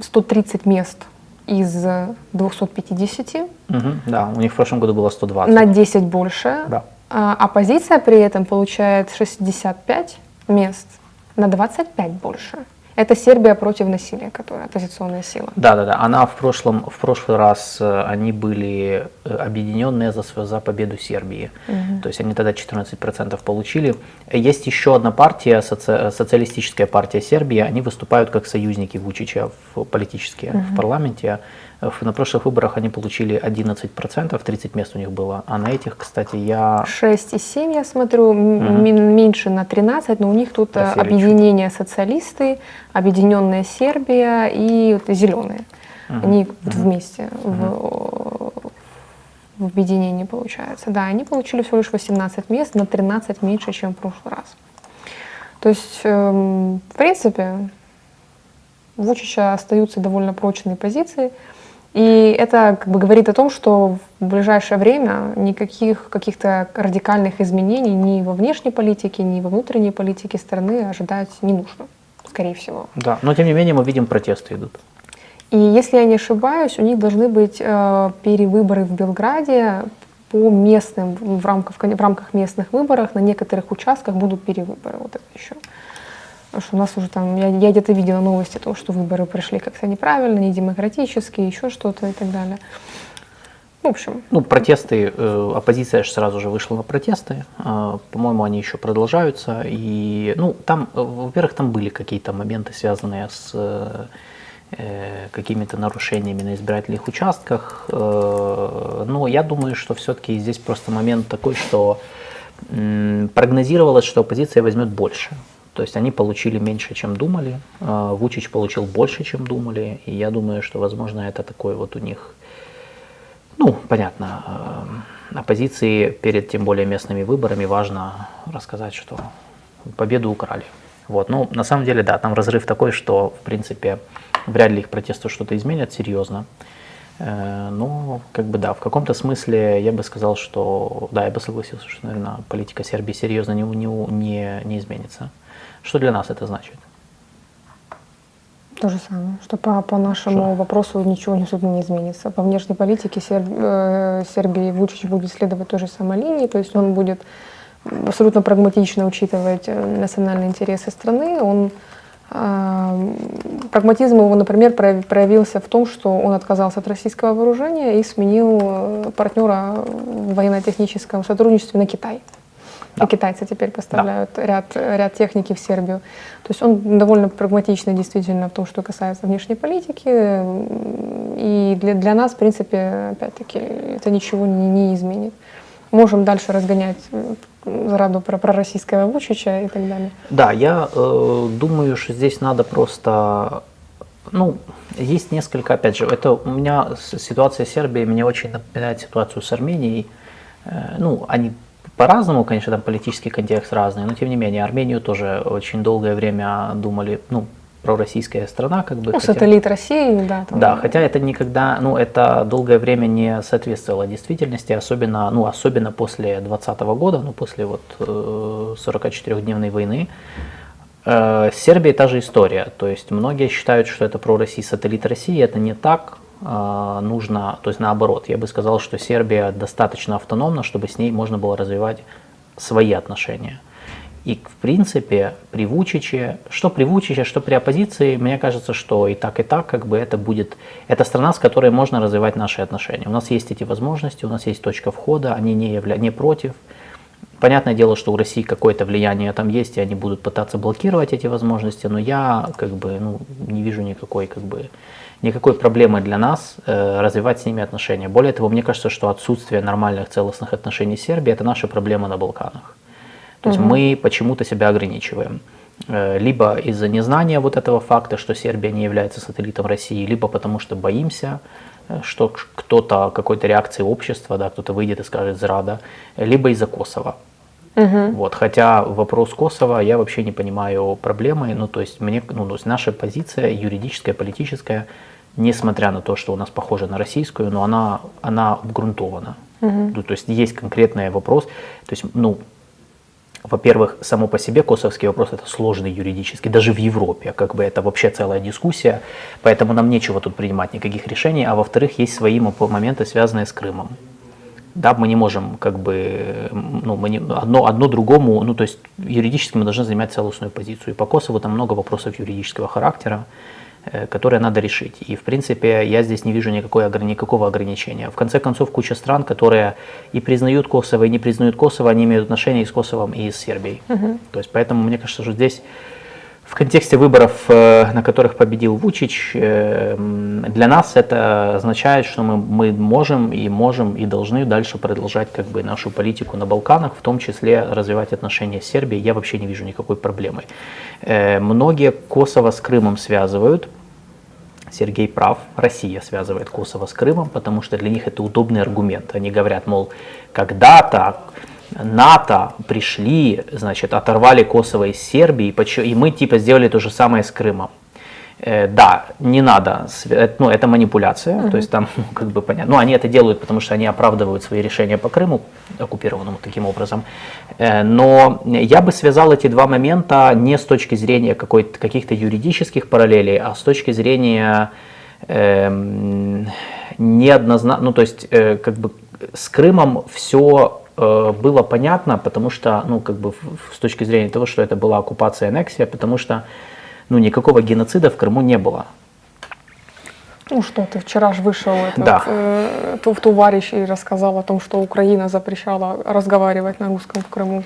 [SPEAKER 2] 130 мест из 250,
[SPEAKER 1] мгм, да, у них в прошлом году было 120.
[SPEAKER 2] на 10 больше.
[SPEAKER 1] Да.
[SPEAKER 2] А оппозиция при этом получает 65 мест, на 25 больше. Это Сербия против насилия, которая оппозиционная сила.
[SPEAKER 1] Да, да, да. Она в прошлом, в прошлый раз э, они были э, объединенные за, за победу Сербии. То есть они тогда 14% получили. Есть еще одна партия, соци- социалистическая партия Сербии. Они выступают как союзники Вучича в политические в парламенте. Э, На прошлых выборах они получили 11%, 30 мест у них было. А на этих, кстати, я
[SPEAKER 2] 6,7 я смотрю, м- меньше на 13, но у них тут э,
[SPEAKER 1] Просели
[SPEAKER 2] объединение социалисты, объединенная Сербия и вот зеленые. Они вот вместе в, в объединении получается. Да, они получили всего лишь 18 мест, на 13 меньше, чем в прошлый раз. То есть, эм, в принципе, у Вучича остаются довольно прочные позиции. И это как бы говорит о том, что в ближайшее время никаких каких-то радикальных изменений ни во внешней политике, ни во внутренней политике страны ожидать не нужно, скорее всего.
[SPEAKER 1] да. Но тем не менее мы видим протесты идут.
[SPEAKER 2] И если я не ошибаюсь, у них должны быть э, перевыборы в Белграде по местным, в рамках, в рамках местных выборов, на некоторых участках будут перевыборы. Вот это еще. Потому что у нас уже там, я, я где-то видела новости о том, что выборы прошли как-то неправильно, не демократически, еще что-то и так далее. В общем,
[SPEAKER 1] Ну, протесты, э, оппозиция же сразу же вышла на протесты. Э, по-моему, они еще продолжаются. И, ну, там, э, во-первых, там были какие-то моменты, связанные с э, э, какими-то нарушениями на избирательных участках. Э, Но я думаю, что все-таки здесь просто момент такой, что прогнозировалось, что оппозиция возьмет больше. То есть они получили меньше, чем думали. э, Вучич получил больше, чем думали. И я думаю, что, возможно, это такой вот у них ну, понятно, э, оппозиции перед тем более местными выборами важно рассказать, что победу украли. Вот. Ну, на самом деле, да, там разрыв такой, что, в принципе, вряд ли их протесты что-то изменят серьезно. Э, Но, как бы, да, в каком-то смысле я бы сказал, что, да, я бы согласился, что, наверное, политика Сербии серьезно не, не, не, не изменится. Что для нас это значит?
[SPEAKER 2] То же самое, что по, по нашему
[SPEAKER 1] Что?
[SPEAKER 2] вопросу ничего не особенно не изменится. По внешней политике Серб- э, Сербии Вучич будет следовать той же самой линии, то есть он будет абсолютно прагматично учитывать э, национальные интересы страны. Он, э, прагматизм его, например, прояв- проявился в том, что он отказался от российского вооружения и сменил э, партнера в военно-техническом сотрудничестве на Китай.
[SPEAKER 1] Да.
[SPEAKER 2] И китайцы теперь поставляют ряд, ряд техники в Сербию. То есть он довольно прагматичный действительно в том, что касается внешней политики. И для, для нас, в принципе, опять-таки, это ничего не, не изменит. Можем дальше разгонять зараду про, про российского Вучича и так далее.
[SPEAKER 1] Да, я э, думаю, что здесь надо просто, ну, есть несколько, опять же, это у меня с- ситуация Сербии мне очень напоминает ситуацию с Арменией. Э, ну, они по-разному, конечно, там политический контекст разный, но тем не менее Армению тоже очень долгое время думали, ну, пророссийская страна, как бы.
[SPEAKER 2] Ну,
[SPEAKER 1] хотя-
[SPEAKER 2] сателлит России, да. там.
[SPEAKER 1] да, хотя это никогда, ну, это долгое время не соответствовало действительности, особенно, ну, особенно после 2020 года, ну, после вот э, 44-дневной войны. Э, с Сербией та же история, то есть многие считают, что это про Россию сателлит России, это не так, нужно, то есть наоборот, я бы сказал, что Сербия достаточно автономна, чтобы с ней можно было развивать свои отношения. И, в принципе, при Вучиче, что при Вучиче, что при оппозиции, мне кажется, что и так, и так, как бы это будет, это страна, с которой можно развивать наши отношения. У нас есть эти возможности, у нас есть точка входа, они не, явля... не против. Понятное дело, что у России какое-то влияние там есть, и они будут пытаться блокировать эти возможности, но я как бы ну, не вижу никакой как бы никакой проблемы для нас э, развивать с ними отношения. Более того, мне кажется, что отсутствие нормальных целостных отношений с Сербией – это наша проблема на Балканах. То есть мы почему-то себя ограничиваем. Э, Либо из-за незнания вот этого факта, что Сербия не является сателлитом России, либо потому что боимся, э, что кто-то, какой-то реакции общества, да, кто-то выйдет и скажет «зрада», либо из-за Косово. Вот, хотя вопрос Косово я вообще не понимаю проблемы. Ну, то есть мне, ну, то есть наша позиция юридическая, политическая, несмотря на то, что у нас похожа на российскую, но она, она обгрунтована. Ну, то есть есть конкретный вопрос. То есть, ну, во-первых, само по себе косовский вопрос это сложный юридически, даже в Европе, как бы это вообще целая дискуссия, поэтому нам нечего тут принимать никаких решений, а во-вторых, есть свои мо- моменты, связанные с Крымом. Да, мы не можем как бы, ну, мы не, одно, одно другому, ну, то есть юридически мы должны занимать целостную позицию. И по Косову там много вопросов юридического характера, которые надо решить. И, в принципе, я здесь не вижу никакой, огр- никакого ограничения. В конце концов, куча стран, которые и признают Косово, и не признают Косово, они имеют отношения и с Косовом, и с Сербией. То есть, поэтому мне кажется, что здесь в контексте выборов, э, на которых победил Вучич, э, для нас это означает, что мы, мы можем и можем и должны дальше продолжать как бы нашу политику на Балканах, в том числе развивать отношения с Сербией. Я вообще не вижу никакой проблемы. Э, Многие Косово с Крымом связывают. Сергей прав, Россия связывает Косово с Крымом, потому что для них это удобный аргумент. Они говорят, мол, когда-то НАТО пришли, значит, оторвали Косово из Сербии, и мы типа сделали то же самое с Крымом. Э, да, не надо, э, ну это манипуляция, то есть там как бы понятно, ну они это делают, потому что они оправдывают свои решения по Крыму, оккупированному таким образом, Э, но я бы связал эти два момента не с точки зрения какой-то, каких-то юридических параллелей, а с точки зрения эм, неоднозначно, ну то есть э, как бы с Крымом все было понятно, потому что, ну как бы с точки зрения того, что это была оккупация и аннексия, потому что ну никакого геноцида в Крыму не было.
[SPEAKER 2] Ну что ты, вчера же вышел этот,
[SPEAKER 1] Да.
[SPEAKER 2] э, товарищ и рассказал о том, что Украина запрещала разговаривать на русском в Крыму.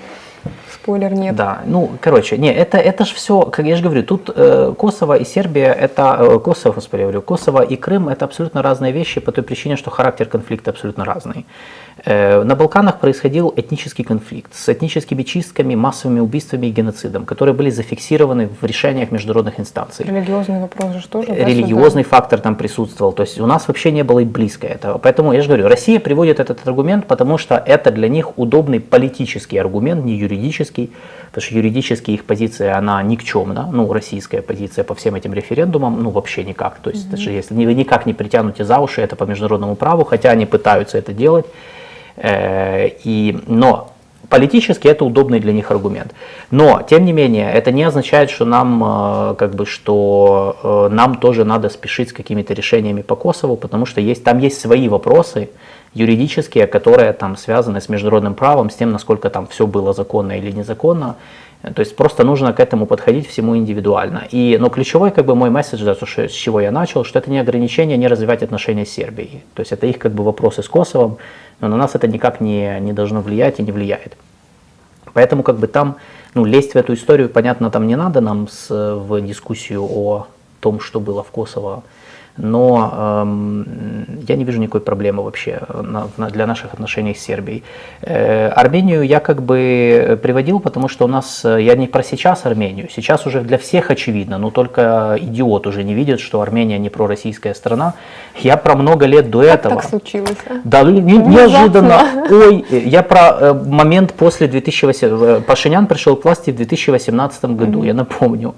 [SPEAKER 2] Спойлер нет.
[SPEAKER 1] Да, ну, короче, не, это, это же все, как я же говорю, тут э, Косово и Сербия, это, э, Косово, господи, я говорю, Косово и Крым, это абсолютно разные вещи по той причине, что характер конфликта абсолютно разный. Э, на Балканах происходил этнический конфликт с этническими чистками, массовыми убийствами и геноцидом, которые были зафиксированы в решениях международных инстанций.
[SPEAKER 2] Религиозный вопрос же тоже. да,
[SPEAKER 1] Религиозный фактор там присутствовал. То есть у нас вообще не было и близко этого. Поэтому я же говорю, Россия приводит этот аргумент, потому что это для них удобный политический аргумент, не юридический. Потому что юридически их позиция, она никчемна. Ну, российская позиция по всем этим референдумам, ну, вообще никак. То есть даже если вы никак не притянуте за уши это по международному праву, хотя они пытаются это делать. Э, и, но политически это удобный для них аргумент. Но, тем не менее, это не означает, что нам, э, как бы, что э, нам тоже надо спешить с какими-то решениями по Косову, потому что есть, там есть свои вопросы юридические, которые там связаны с международным правом, с тем, насколько там все было законно или незаконно. То есть просто нужно к этому подходить всему индивидуально. И, но ключевой как бы мой месседж, да, то, что, с чего я начал, что это не ограничение не развивать отношения с Сербией. То есть это их как бы вопросы с Косовом, но на нас это никак не, не должно влиять и не влияет. Поэтому как бы там, ну, лезть в эту историю, понятно, там не надо нам с, в дискуссию о том, что было в Косово, но эм, я не вижу никакой проблемы вообще на, на, для наших отношений с Сербией. Э, Армению я как бы приводил, потому что у нас, э, я не про сейчас Армению, сейчас уже для всех очевидно, но только идиот уже не видит, что Армения не пророссийская страна. Я про много лет до
[SPEAKER 2] Как
[SPEAKER 1] этого.
[SPEAKER 2] так случилось? а?
[SPEAKER 1] Да, не- не- неожиданно. Ой, я про э, момент после 2008. Пашинян пришел к власти в 2018 году, я напомню.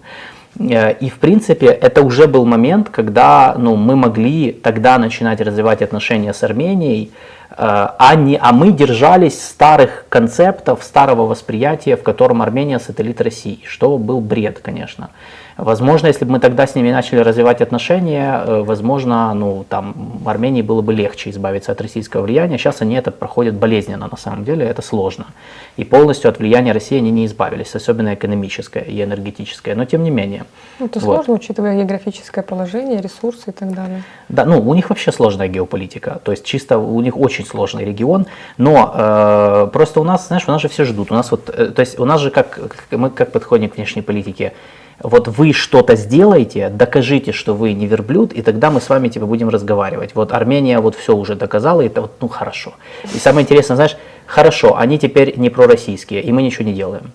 [SPEAKER 1] Э, И, в принципе, это уже был момент, когда ну, мы могли тогда начинать развивать отношения с Арменией, э, а, не, а мы держались старых концептов, старого восприятия, в котором Армения сателлит России, что был бред, конечно. Возможно, если бы мы тогда с ними начали развивать отношения, э, возможно, ну, там, Армении было бы легче избавиться от российского влияния. Сейчас они это проходят болезненно, на самом деле, это сложно. И полностью от влияния России они не избавились, особенно экономическое и энергетическое, но тем не менее.
[SPEAKER 2] Ну, это
[SPEAKER 1] Вот.
[SPEAKER 2] сложно, учитывая географическое положение, ресурсы и так далее.
[SPEAKER 1] Да, ну, у них вообще сложная геополитика, то есть чисто у них очень сложный регион, но э, просто у нас, знаешь, у нас же все ждут, у нас вот, э, то есть у нас же как- мы как подходим к внешней политике, вот вы что-то сделаете, докажите, что вы не верблюд, и тогда мы с вами типа будем разговаривать. Вот Армения вот все уже доказала, и это вот, ну, хорошо. И самое интересное, знаешь, хорошо, они теперь не пророссийские, и мы ничего не делаем.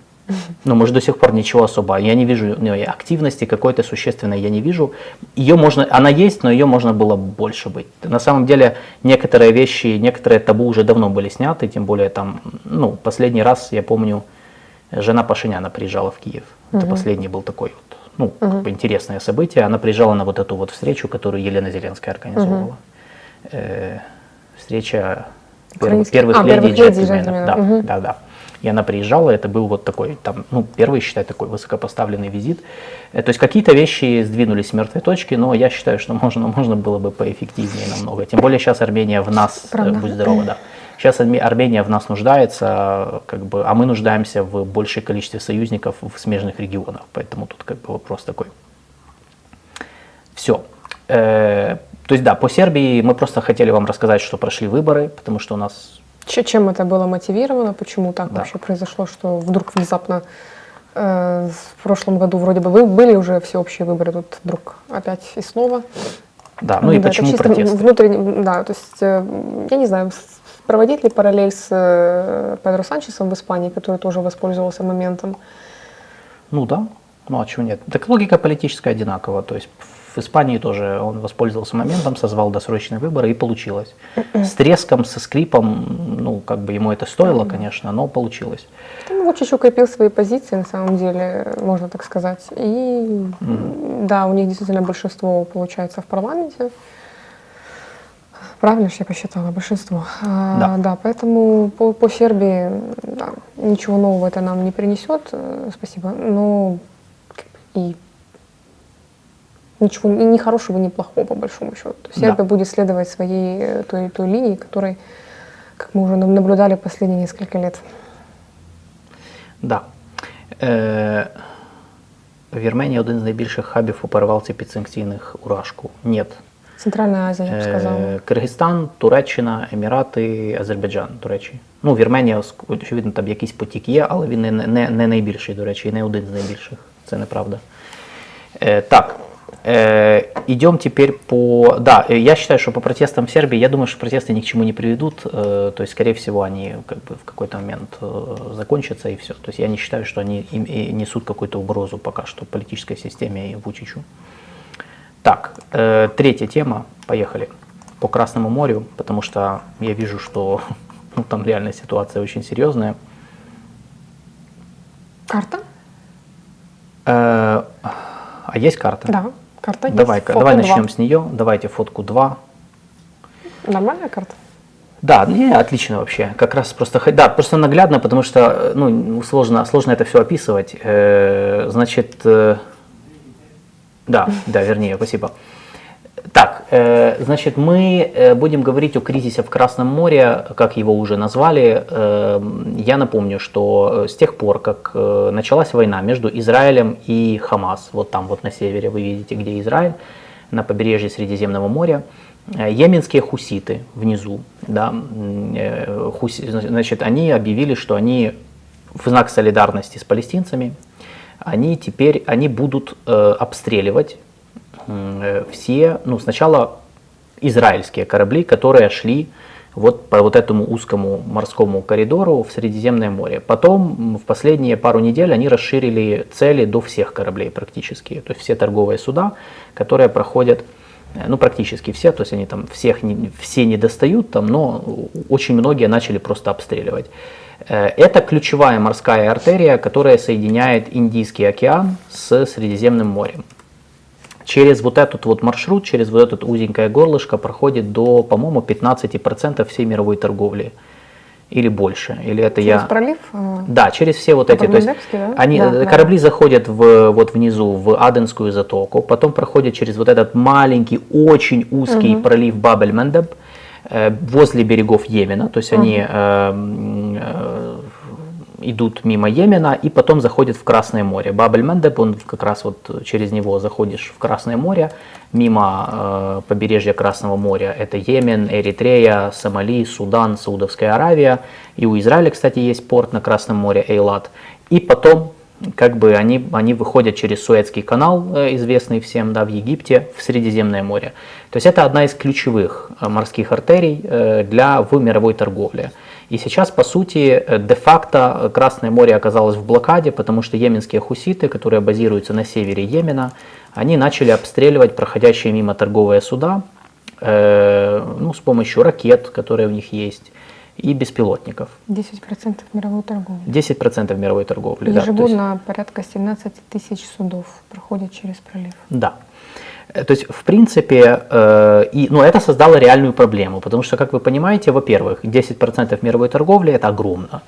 [SPEAKER 1] Ну, может, до сих пор ничего особо. Я не вижу ну, активности какой-то существенной, я не вижу. Ее можно, она есть, но ее можно было больше быть. На самом деле, некоторые вещи, некоторые табу уже давно были сняты, тем более там, ну, последний раз, я помню, жена Пашиняна приезжала в Киев. Это последний был такой вот, ну, как бы интересное событие. Она приезжала на вот эту вот встречу, которую Елена Зеленская организовывала. Э, встреча первых,
[SPEAKER 2] Украинских-
[SPEAKER 1] первых
[SPEAKER 2] а,
[SPEAKER 1] леди
[SPEAKER 2] первых
[SPEAKER 1] и джентльменов.
[SPEAKER 2] джентльменов.
[SPEAKER 1] Да,
[SPEAKER 2] Мгм.
[SPEAKER 1] да, да. И она приезжала, это был вот такой, там, ну, первый, считай, такой высокопоставленный визит. Э, То есть какие-то вещи сдвинулись с мертвой точки, но я считаю, что можно, можно было бы поэффективнее намного. Тем более сейчас Армения в нас, э,
[SPEAKER 2] Правда.
[SPEAKER 1] будь здорова, да. Сейчас Арме- Армения в нас нуждается, э, как бы, а мы нуждаемся в большем количестве союзников в смежных регионах. Поэтому тут как бы вопрос такой. Все. то есть да, по Сербии мы просто хотели вам рассказать, что прошли выборы, потому что у нас
[SPEAKER 2] Че- Чем это было мотивировано? Почему так
[SPEAKER 1] Да.
[SPEAKER 2] вообще произошло, что вдруг внезапно э, в прошлом году вроде бы были уже всеобщие выборы, тут вдруг опять и снова.
[SPEAKER 1] Да, ну и
[SPEAKER 2] Да, это
[SPEAKER 1] почему
[SPEAKER 2] чисто
[SPEAKER 1] протесты?
[SPEAKER 2] Внутренний, да, то есть, э, я не знаю, проводить ли параллель с э, Педро Санчесом в Испании, который тоже воспользовался моментом.
[SPEAKER 1] Ну да, ну а чего нет? Так логика политическая одинакова. То есть в Испании тоже он воспользовался моментом, созвал досрочные выборы и получилось. С треском, со скрипом, ну как бы ему это стоило, конечно, но получилось.
[SPEAKER 2] Там Вучич укрепил свои позиции, на самом деле, можно так сказать. И да, у них действительно большинство получается в парламенте. Правильно же я посчитала? Большинство. А,
[SPEAKER 1] Да.
[SPEAKER 2] да, поэтому по, по Сербии да, ничего нового это нам не принесет, э, спасибо. Но и ничего и ни хорошего, ни плохого, по большому счету. То есть
[SPEAKER 1] Да.
[SPEAKER 2] Сербия будет следовать своей э, той, той линии, которой, как мы уже наблюдали последние несколько лет.
[SPEAKER 1] Да. Е, Вірменія один з найбільших хабів у перевалці підсанкційних у Рашку. Нет.
[SPEAKER 2] Центральная Азия, я бы сказала.
[SPEAKER 1] Е, Киргизстан, Туреччина, Емірати, Азербайджан, до речі. Ну, Вірменія, ск- очевидно, там якийсь потік є, але він не, не, не найбільший, до речі, і не один з найбільших. Це неправда. Э, так, э, идем теперь по... Да, э, я считаю, что по протестам в Сербии, я думаю, что протесты ни к чему не приведут. э, то есть, скорее всего, они как бы в какой-то момент э, закончатся и все. То есть, я не считаю, что они им- и несут какую-то угрозу пока что политической системе и Вучичу. Так, э, третья тема. Поехали. По Красному морю, потому что я вижу, что ну, там реально ситуация очень серьезная.
[SPEAKER 2] Карта?
[SPEAKER 1] Э, а есть карта?
[SPEAKER 2] Да, карта есть.
[SPEAKER 1] Давай,
[SPEAKER 2] Фото
[SPEAKER 1] давай
[SPEAKER 2] два.
[SPEAKER 1] начнем с нее. Давайте фотку 2.
[SPEAKER 2] Нормальная карта?
[SPEAKER 1] Да, не, отлично вообще. Как раз просто, да, просто наглядно, потому что, э, ну, сложно, сложно это все описывать. Э, значит, э, да, да, вернее, спасибо. Так, э, значит, мы э, будем говорить о кризисе в Красном море, как его уже назвали. Э, Я напомню, что э, с тех пор, как началась война между Израилем и Хамас, вот там вот на севере вы видите, где Израиль, на побережье Средиземного моря, йеменские хуситы внизу, да, хуси- значит, они объявили, что они в знак солидарности с палестинцами, они теперь они будут э, обстреливать э, все, ну, сначала израильские корабли, которые шли вот по вот этому узкому морскому коридору в Средиземное море. Потом в последние пару недель они расширили цели до всех кораблей практически. То есть все торговые суда, которые проходят, э, ну практически все, то есть они там всех не, все не достают, там, но очень многие начали просто обстреливать. Э, Это ключевая морская артерия, которая соединяет Индийский океан с Средиземным морем через вот этот вот маршрут, через вот это узенькое горлышко проходит до, по-моему, 15% всей мировой торговли. Или больше. Или это
[SPEAKER 2] Через
[SPEAKER 1] я...
[SPEAKER 2] пролив? э,
[SPEAKER 1] Да, через все вот эти. То есть
[SPEAKER 2] да?
[SPEAKER 1] они,
[SPEAKER 2] Да,
[SPEAKER 1] э,
[SPEAKER 2] да.
[SPEAKER 1] корабли заходят в, вот внизу в Аденскую затоку, потом проходят через вот этот маленький, очень узкий пролив Бабель-Мендеб возле берегов Йемена. То есть они э, м, э, идут мимо Йемена и потом заходят в Красное море. Бабель-Мендеб, он как раз вот через него заходишь в Красное море, мимо э, побережья Красного моря. Это Йемен, Эритрея, Сомали, Судан, Саудовская Аравия. И у Израиля, кстати, есть порт на Красном море Эйлат. И потом как бы они, они выходят через Суэцкий канал, э, известный всем, да, в Египте, в Средиземное море. То есть это одна из ключевых э, морских артерий э, для, в мировой торговле. И сейчас, по сути, э, де-факто Красное море оказалось в блокаде, потому что йеменские хуситы, которые базируются на севере Йемена, они начали обстреливать проходящие мимо торговые суда э, ну, с помощью ракет, которые у них есть, и беспилотников.
[SPEAKER 2] 10% мировой торговли.
[SPEAKER 1] 10% мировой торговли. да, то есть-
[SPEAKER 2] Ежегодно порядка 17 тысяч судов проходят через пролив.
[SPEAKER 1] Да. Э, То есть, в принципе, э, и, ну, это создало реальную проблему, потому что, как вы понимаете, во-первых, 10% мировой торговли – это огромно.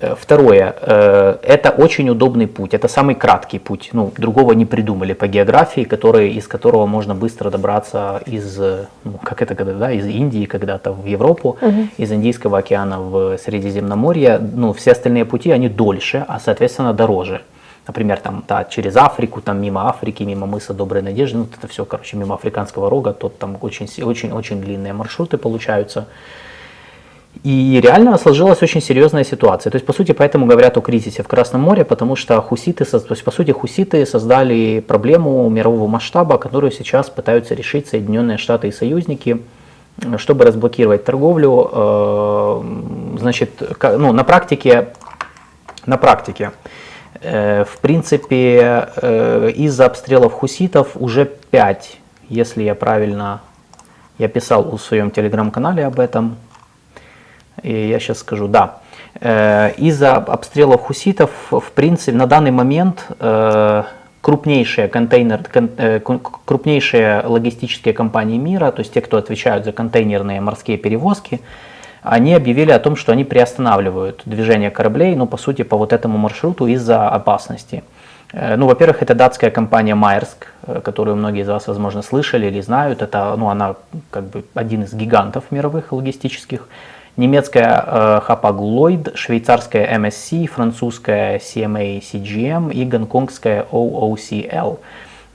[SPEAKER 1] Э, Второе, э, это очень удобный путь, это самый краткий путь, ну, другого не придумали по географии, который, из которого можно быстро добраться из, ну, как это когда, да, из Индии когда-то в Европу, из Индийского океана в Средиземноморье, ну, все остальные пути, они дольше, а, соответственно, дороже. Например, там, да, через Африку, там мимо Африки, мимо мыса Доброй Надежды, ну, это все, короче, мимо Африканского рога, тут там очень, си- очень, очень длинные маршруты получаются. И реально сложилась очень серьезная ситуация. То есть, по сути, поэтому говорят о кризисе в Красном море, потому что хуситы, то есть, по сути, хуситы создали проблему мирового масштаба, которую сейчас пытаются решить Соединенные Штаты и союзники, чтобы разблокировать торговлю. Э, Значит, ну, на практике, на практике, в принципе, э, из-за обстрелов хуситов уже 5, если я правильно, я писал в своем телеграм-канале об этом, и я сейчас скажу, да. Э, Из-за обстрелов хуситов, в принципе, на данный момент э, крупнейшие контейнер, кон- э, кон- крупнейшие логистические компании мира, то есть те, кто отвечают за контейнерные морские перевозки, они объявили о том, что они приостанавливают движение кораблей, ну, по сути, по вот этому маршруту из-за опасности. Э, Ну, во-первых, это датская компания Майерск, э, которую многие из вас, возможно, слышали или знают. Это, ну, она как бы один из гигантов мировых логистических. Немецкая э, Hapag Lloyd, швейцарская MSC, французская CMA CGM и гонконгская OOCL.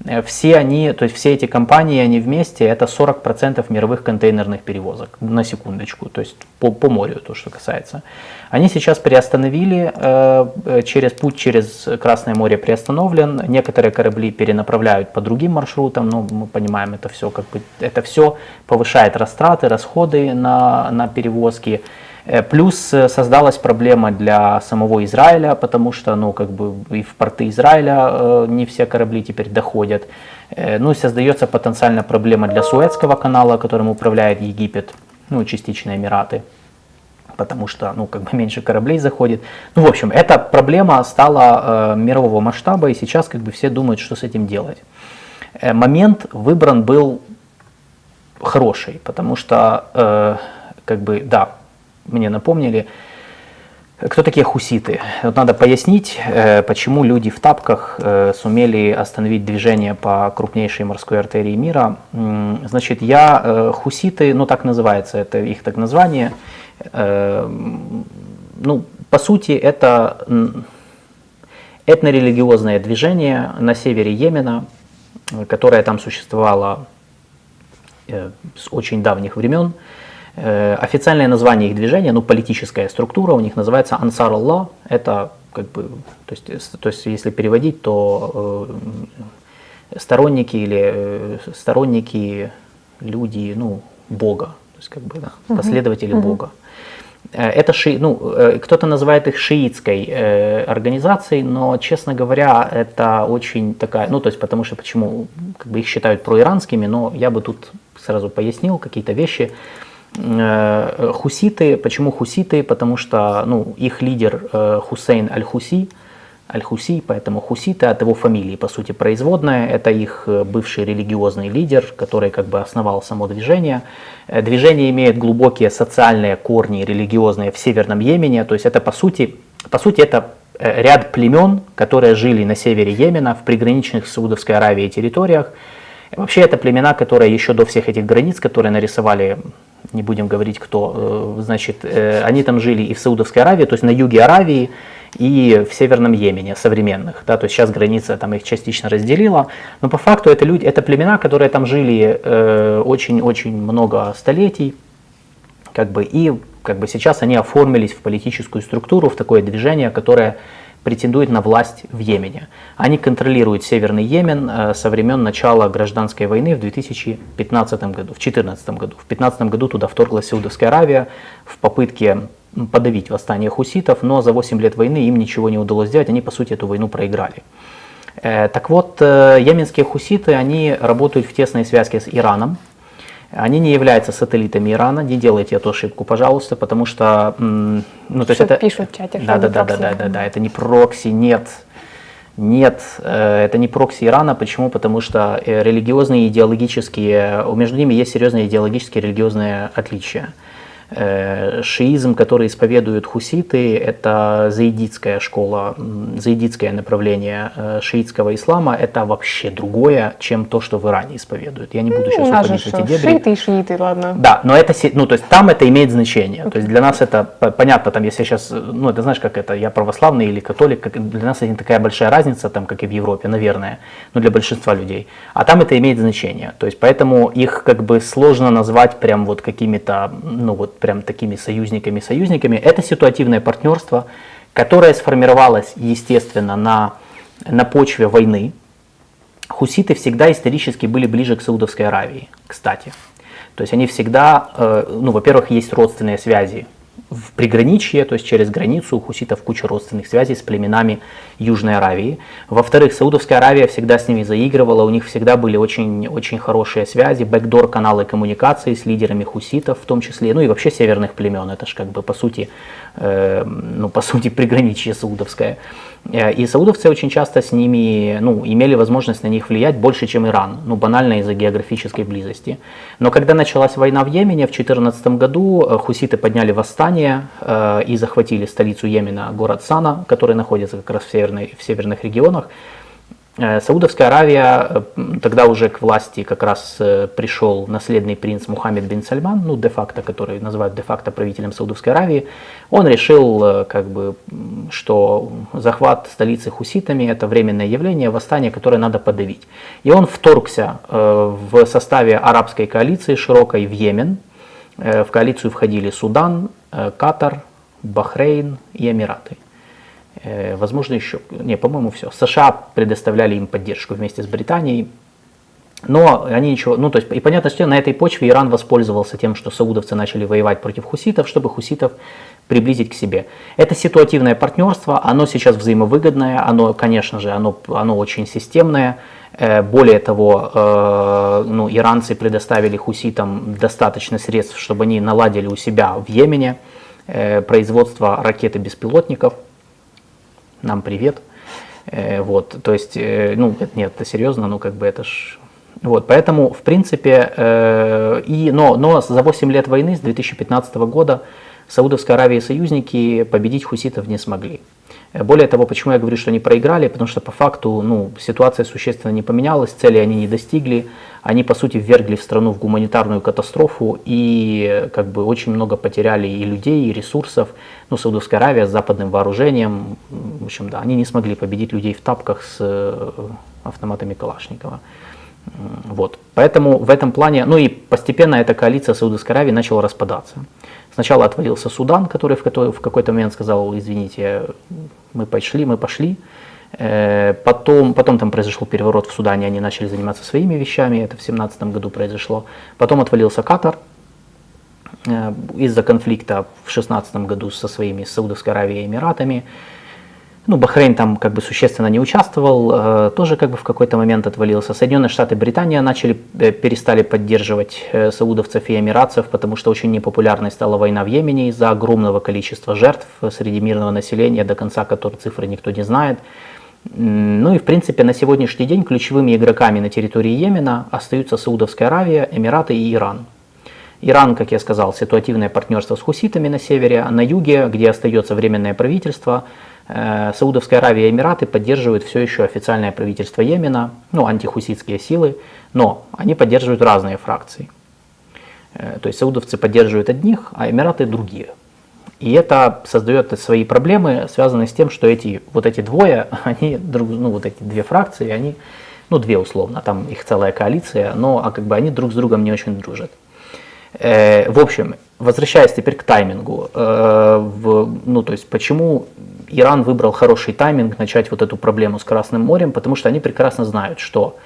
[SPEAKER 1] Э, все они, то есть все эти компании, они вместе, это 40% мировых контейнерных перевозок, на секундочку, то есть по, по морю, то, что касается. Они сейчас приостановили, э, через путь через Красное море приостановлен, некоторые корабли перенаправляют по другим маршрутам, но мы понимаем, это все, как бы, это все повышает растраты, расходы на, на перевозки. Э, плюс э, создалась проблема для самого Израиля, потому что ну, как бы и в порты Израиля э, не все корабли теперь доходят. Ну и создается потенциальная проблема для Суэцкого канала, которым управляет Египет, ну и частично Эмираты потому что, ну, как бы меньше кораблей заходит. Ну, в общем, эта проблема стала э, мирового масштаба, и сейчас, как бы, все думают, что с этим делать. Э, момент выбран был хороший, потому что, э, как бы, да, мне напомнили, кто такие хуситы? Вот надо пояснить, э, почему люди в тапках э, сумели остановить движение по крупнейшей морской артерии мира. Значит, я э, хуситы, ну так называется, это их так название. Ну, по сути, это этнорелигиозное движение на севере Йемена, которое там существовало с очень давних времен. Э, официальное название их движения, ну, политическая структура у них называется Ансар Аллах. Это как бы, то есть, то есть если переводить, то э, сторонники или э, сторонники, люди, ну, Бога, то есть как бы да, последователи угу. Бога. Э, это ши, ну, э, кто-то называет их шиитской э, организацией, но, честно говоря, это очень такая, ну, то есть, потому что почему, как бы их считают проиранскими, но я бы тут сразу пояснил какие-то вещи. Э, хуситы, почему хуситы? Потому что ну, их лидер э, Хусейн Аль-Хуси, Аль-Хуси, поэтому хуситы от его фамилии, по сути, производная. Это их э, бывший религиозный лидер, который как бы основал само движение. Движение имеет глубокие социальные корни религиозные в Северном Йемене, то есть это по сути, по сути это ряд племен, которые жили на севере Йемена, в приграничных Саудовской Аравией территориях. Вообще это племена, которые еще до всех этих границ, которые нарисовали не будем говорить кто, э, значит, э, они там жили и в Саудовской Аравии, то есть на юге Аравии, и в Северном Йемене современных, да, то есть сейчас граница там их частично разделила, но по факту это люди, это племена, которые там жили э, очень-очень много столетий, как бы, и как бы сейчас они оформились в политическую структуру, в такое движение, которое претендует на власть в Йемене. Они контролируют Северный Йемен э, со времен начала гражданской войны в 2015 году, в 2014 году. В 2015 году туда вторглась Саудовская Аравия в попытке подавить восстание хуситов, но за 8 лет войны им ничего не удалось сделать, они по сути эту войну проиграли. Э, так вот, э, йеменские хуситы, они работают в тесной связке с Ираном, они не являются сателлитами Ирана, не делайте эту ошибку, пожалуйста, потому что, ну, то есть это...
[SPEAKER 2] пишут в чате,
[SPEAKER 1] да, да, да, да, да, да, да, это не прокси, нет, нет, э, это не прокси Ирана. Почему? Потому что э, религиозные, идеологические, между ними есть серьезные идеологические религиозные отличия. Э, шиизм, который исповедуют хуситы, это заидитская школа, заидитское направление э, шиитского ислама, это вообще другое, чем то, что в Иране исповедуют. Я не буду сейчас
[SPEAKER 2] ну, уходить в эти дебри. Шииты и шииты, ладно.
[SPEAKER 1] Да, но это, ну, то есть там это имеет значение. То есть для нас это понятно, там, если сейчас, ну, это знаешь, как это, я православный или католик, для нас это не такая большая разница, там, как и в Европе, наверное, ну, для большинства людей. А там это имеет значение. То есть поэтому их как бы сложно назвать прям вот какими-то, ну, вот прям такими союзниками-союзниками. Это ситуативное партнерство, которое сформировалось, естественно, на, на почве войны. Хуситы всегда исторически были ближе к Саудовской Аравии, кстати. То есть они всегда, э, ну, во-первых, есть родственные связи в приграничье, то есть через границу у хуситов куча родственных связей с племенами Южной Аравии. Во-вторых, Саудовская Аравия всегда с ними заигрывала, у них всегда были очень, очень хорошие связи, бэкдор каналы коммуникации с лидерами хуситов в том числе, ну и вообще северных племен, это же как бы по сути, э, ну по сути приграничье саудовское. Э, и саудовцы очень часто с ними, ну, имели возможность на них влиять больше, чем Иран, ну, банально из-за географической близости. Но когда началась война в Йемене в 2014 году, э, хуситы подняли восстание э, и захватили столицу Йемена, город Сана, который находится как раз в, северной, в северных регионах. Э, Саудовская Аравия, э, тогда уже к власти как раз э, пришел наследный принц Мухаммед бин Сальман, ну, де-факто, который называют де-факто правителем Саудовской Аравии, он решил, э, как бы, что захват столицы хуситами – это временное явление, восстание, которое надо подавить. И он вторгся э, в составе арабской коалиции широкой в Йемен. Э, В коалицию входили Судан, э, Катар, Бахрейн и Эмираты. Э, Возможно, еще, не, по-моему, все. США предоставляли им поддержку вместе с Британией. Но они ничего, ну то есть, и понятно, что на этой почве Иран воспользовался тем, что саудовцы начали воевать против хуситов, чтобы хуситов приблизить к себе. Это ситуативное партнерство, оно сейчас взаимовыгодное, оно, конечно же, оно, оно очень системное. Э, Более того, э, ну, иранцы предоставили хуситам достаточно средств, чтобы они наладили у себя в Йемене э, производство ракет и беспилотников. Нам привет. Вот, то есть, ну, нет, это серьезно, ну, как бы это ж... Вот, поэтому, в принципе, и, но, но за 8 лет войны, с 2015 года, Саудовская Аравия союзники победить хуситов не смогли. Э, Более того, почему я говорю, что они проиграли, потому что по факту ну, ситуация существенно не поменялась, цели они не достигли, они по сути ввергли в страну в гуманитарную катастрофу и как бы очень много потеряли и людей, и ресурсов. Ну, Саудовская Аравия с западным вооружением, в общем, да, они не смогли победить людей в тапках с э, автоматами Калашникова. Вот. Поэтому в этом плане, ну и постепенно эта коалиция Саудовской Аравии начала распадаться. Сначала отвалился Судан, который в, в какой-то момент сказал, извините, мы пошли, мы пошли. Э, Потом, потом там произошел переворот в Судане, они начали заниматься своими вещами, это в 2017 году произошло. Потом отвалился Катар э, из-за конфликта в 2016 году со своими Саудовской Аравией и Эмиратами. Ну, Бахрейн там как бы существенно не участвовал, э, тоже как бы в какой-то момент отвалился. Соединенные Штаты и Британия начали, э, перестали поддерживать э, саудовцев и эмиратцев, потому что очень непопулярной стала война в Йемене из-за огромного количества жертв среди мирного населения, до конца которой цифры никто не знает. Ну и в принципе на сегодняшний день ключевыми игроками на территории Йемена остаются Саудовская Аравия, Эмираты и Иран. Иран, как я сказал, ситуативное партнерство с хуситами на севере, а на юге, где остается временное правительство, Саудовская Аравия и Эмираты поддерживают все еще официальное правительство Йемена, ну, антихуситские силы, но они поддерживают разные фракции. Э, То есть саудовцы поддерживают одних, а Эмираты другие. И это создает свои проблемы, связанные с тем, что эти, вот эти двое, они, ну вот эти две фракции, они, ну две условно, там их целая коалиция, но а как бы они друг с другом не очень дружат. Э, в общем, возвращаясь теперь к таймингу, э, ну то есть почему Иран выбрал хороший тайминг начать вот эту проблему с Красным морем, потому что они прекрасно знают, что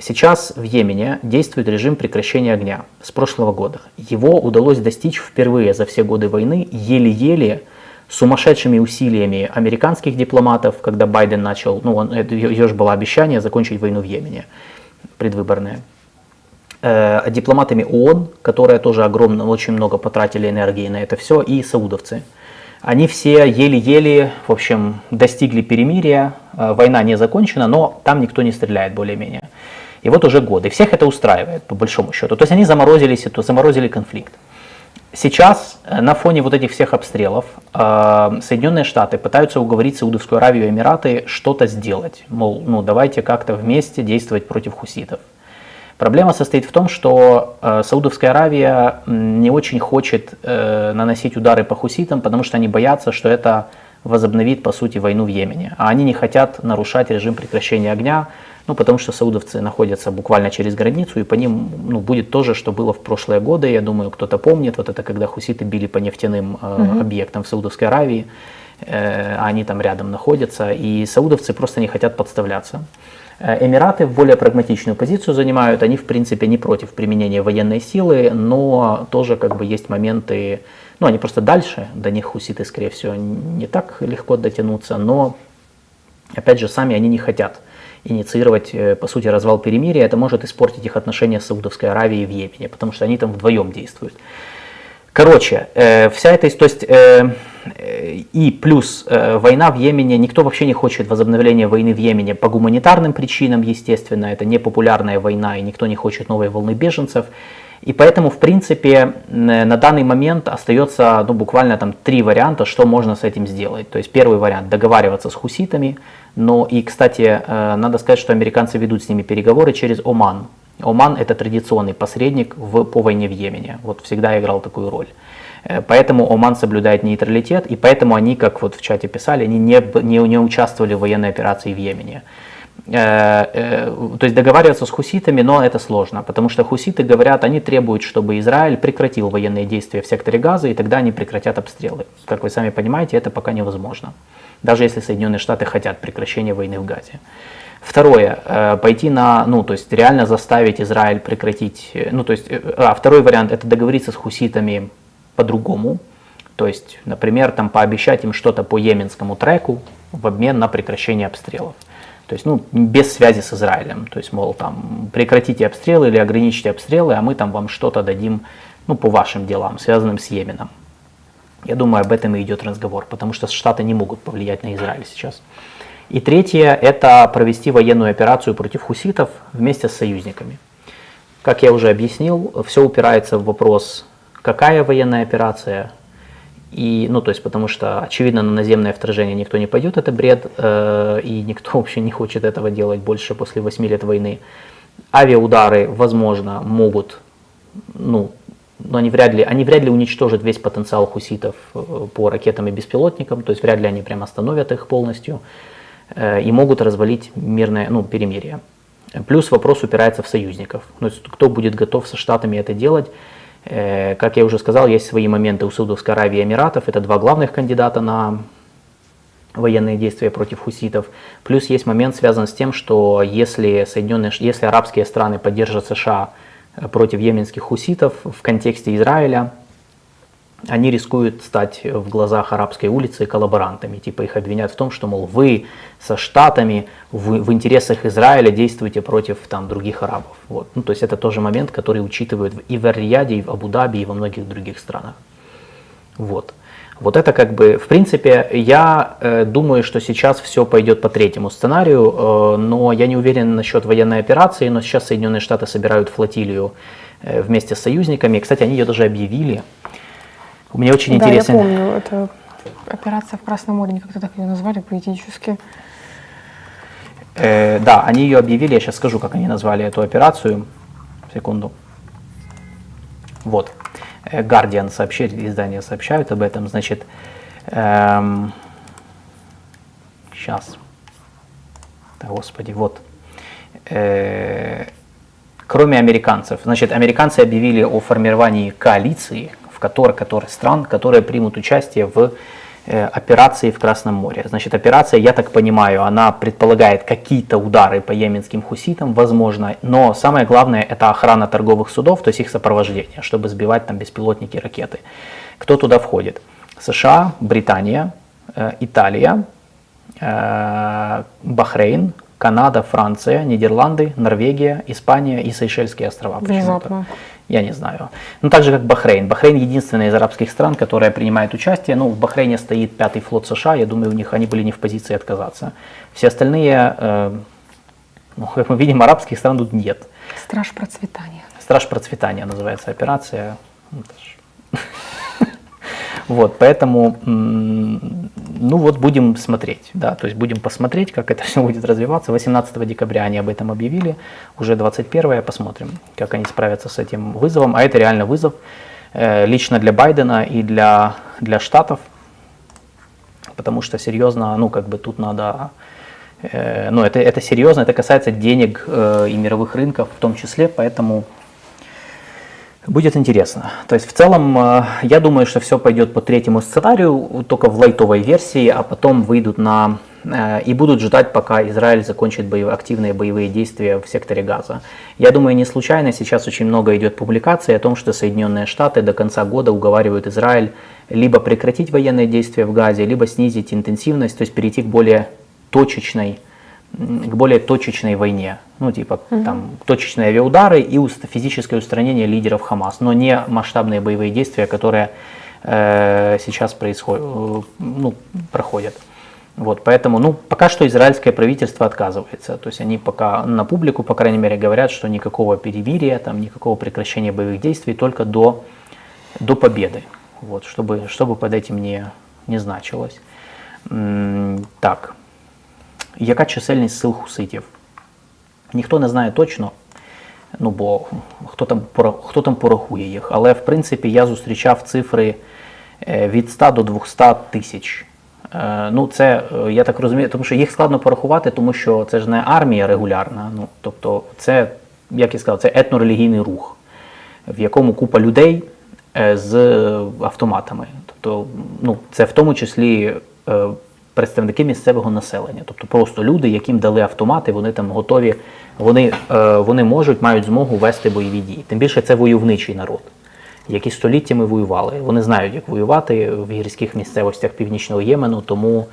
[SPEAKER 1] Сейчас в Йемене действует режим прекращения огня с прошлого года. Его удалось достичь впервые за все годы войны еле-еле сумасшедшими усилиями американских дипломатов, когда Байден начал, ну, он, это, же было обещание закончить войну в Йемене, предвыборное. Э, дипломатами ООН, которые тоже огромно, очень много потратили энергии на это все, и саудовцы. Они все еле-еле, в общем, достигли перемирия, Э, война не закончена, но там никто не стреляет более-менее. И вот уже годы. Всех это устраивает, по большому счету. То есть они заморозили, ситу- заморозили конфликт. Сейчас э, на фоне вот этих всех обстрелов Соединенные Штаты пытаются уговорить Саудовскую Аравию и Эмираты что-то сделать. Мол, ну давайте как-то вместе действовать против хуситов. Проблема состоит в том, что э, Саудовская Аравия не очень хочет э, наносить удары по хуситам, потому что они боятся, что это возобновит, по сути, войну в Йемене. А они не хотят нарушать режим прекращения огня, ну, потому что саудовцы находятся буквально через границу, и по ним ну, будет то же, что было в прошлые годы. Я думаю, кто-то помнит, вот это когда хуситы били по нефтяным э, объектам в Саудовской Аравии, э, а они там рядом находятся, и саудовцы просто не хотят подставляться. Э, Эмираты более прагматичную позицию занимают, они в принципе не против применения военной силы, но тоже как бы есть моменты, ну они просто дальше, до них хуситы скорее всего не так легко дотянуться, но опять же сами они не хотят инициировать, э, по сути, развал перемирия, это может испортить их отношения с Саудовской Аравией в Йемене, потому что они там вдвоем действуют. Короче, э, вся эта то есть, э, и плюс э, война в Йемене, никто вообще не хочет возобновления войны в Йемене по гуманитарным причинам, естественно, это непопулярная война, и никто не хочет новой волны беженцев. И поэтому, в принципе, на данный момент остается ну, буквально там три варианта, что можно с этим сделать. То есть первый вариант – договариваться с хуситами. Но и, кстати, э, надо сказать, что американцы ведут с ними переговоры через Оман. Оман – это традиционный посредник в, по войне в Йемене. Вот всегда играл такую роль. Э, Поэтому Оман соблюдает нейтралитет, и поэтому они, как вот в чате писали, они не, не, не участвовали в военной операции в Йемене. Э, э, То есть договариваться с хуситами, но это сложно, потому что хуситы говорят, они требуют, чтобы Израиль прекратил военные действия в секторе Газа, и тогда они прекратят обстрелы. Как вы сами понимаете, это пока невозможно, даже если Соединенные Штаты хотят прекращения войны в Газе. Второе, э, пойти на, ну, то есть реально заставить Израиль прекратить, э, ну, то есть, э, а, второй вариант, это договориться с хуситами по-другому, то есть, например, там пообещать им что-то по йеменскому треку в обмен на прекращение обстрелов. То есть, ну, без связи с Израилем. То есть, мол, там, прекратите обстрелы или ограничьте обстрелы, а мы там вам что-то дадим, ну, по вашим делам, связанным с Йеменом. Я думаю, об этом и идет разговор, потому что Штаты не могут повлиять на Израиль сейчас. И третье – это провести военную операцию против хуситов вместе с союзниками. Как я уже объяснил, все упирается в вопрос, какая военная операция, и, ну, то есть, потому что, очевидно, на наземное вторжение никто не пойдет, это бред, э, и никто вообще не хочет этого делать больше после 8 лет войны. Авиаудары, возможно, могут, ну, но они вряд ли, они вряд ли уничтожат весь потенциал хуситов э, по ракетам и беспилотникам, то есть вряд ли они прям остановят их полностью и могут развалить мирное, ну, перемирие. Плюс вопрос упирается в союзников. То есть кто будет готов со Штатами это делать. Э, Как я уже сказал, есть свои моменты у Саудовской Аравии и Эмиратов. Это два главных кандидата на военные действия против хуситов. Плюс есть момент, связан с тем, что если, Соединенные, если арабские страны поддержат США э, против йеменских хуситов в контексте Израиля, они рискуют стать в глазах арабской улицы коллаборантами. Типа их обвинят в том, что, мол, вы со штатами в, в интересах Израиля действуете против там, других арабов. Вот. Ну, то есть это тоже момент, который учитывают и в Эр-Рияде, и в Абу-Даби, и во многих других странах. Вот. Вот это как бы, в принципе, я э, думаю, что сейчас все пойдет по третьему сценарию, э, но я не уверен насчет военной операции, но сейчас Соединенные Штаты собирают флотилию э, вместе с союзниками. Кстати, они ее даже объявили. Мне очень
[SPEAKER 2] да,
[SPEAKER 1] интересно.
[SPEAKER 2] я помню, это операция в Красном море, они как-то так ее назвали поэтически.
[SPEAKER 1] Э, да, они ее объявили, я сейчас скажу, как они назвали эту операцию. Секунду. Вот. Э, Guardian сообщили, издания сообщают об этом. Значит, сейчас. Да, господи, вот. Э, кроме американцев. Значит, американцы объявили о формировании коалиции, в которой, которой стран, которые примут участие в э, операции в Красном море. Значит, операция, я так понимаю, она предполагает какие-то удары по йеменским хуситам, возможно, но самое главное это охрана торговых судов, то есть их сопровождение, чтобы сбивать там беспилотники, ракеты. Кто туда входит? США, Британия, э, Италия, э, Бахрейн, Канада, Франция, Нидерланды, Норвегия, Испания и Сейшельские острова.
[SPEAKER 2] Внезапно.
[SPEAKER 1] Я не знаю. Ну, так же, как Бахрейн. Бахрейн единственная из арабских стран, которая принимает участие. Ну, в Бахрейне стоит пятый флот США. Я думаю, у них они были не в позиции отказаться. Все остальные, э, ну, как мы видим, арабских стран тут нет.
[SPEAKER 2] Страж процветания.
[SPEAKER 1] Страж процветания называется операция. Ну, Вот, поэтому, ну вот будем смотреть, да, то есть будем посмотреть, как это все будет развиваться. 18 декабря они об этом объявили, уже 21 посмотрим, как они справятся с этим вызовом. А это реально вызов э, лично для Байдена и для, для Штатов, потому что серьезно, ну как бы тут надо, э, ну это, это серьезно, это касается денег э, и мировых рынков в том числе, поэтому Будет интересно. То есть в целом э, я думаю, что все пойдет по третьему сценарию, только в лайтовой версии, а потом выйдут на э, и будут ждать, пока Израиль закончит боев- активные боевые действия в секторе Газа. Я думаю, не случайно сейчас очень много идет публикаций о том, что Соединенные Штаты до конца года уговаривают Израиль либо прекратить военные действия в Газе, либо снизить интенсивность, то есть перейти к более точечной к более точечной войне. Ну, типа, там, точечные авиаудары и уст- физическое устранение лидеров Хамас, но не масштабные боевые действия, которые э, сейчас происходят, э, ну, проходят. Вот, поэтому, ну, пока что израильское правительство отказывается. То есть они пока на публику, по крайней мере, говорят, что никакого перемирия, там, никакого прекращения боевых действий только до, до победы. Вот, чтобы, чтобы под этим не, не значилось. Так. Яка чисельність сил хуситів? Ніхто не знає точно, ну бо хто там, хто там порахує їх. Але в принципі я зустрічав цифри е, від 100 до 200 тисяч. Е, Ну, це е, я так розумію, тому що їх складно порахувати, тому що це ж не армія регулярна. Ну, тобто, це, як я сказав, це етнорелігійний рух, в якому купа людей з автоматами. Тобто, ну, це в тому числі представники місцевого населення, тобто просто люди, яким дали автомати, вони там готові, вони, е, вони можуть, мають змогу вести бойові дії. Тим більше це войовничий народ, які століттями воювали. Вони знають, як воювати в гірських місцевостях північного Ємену, тому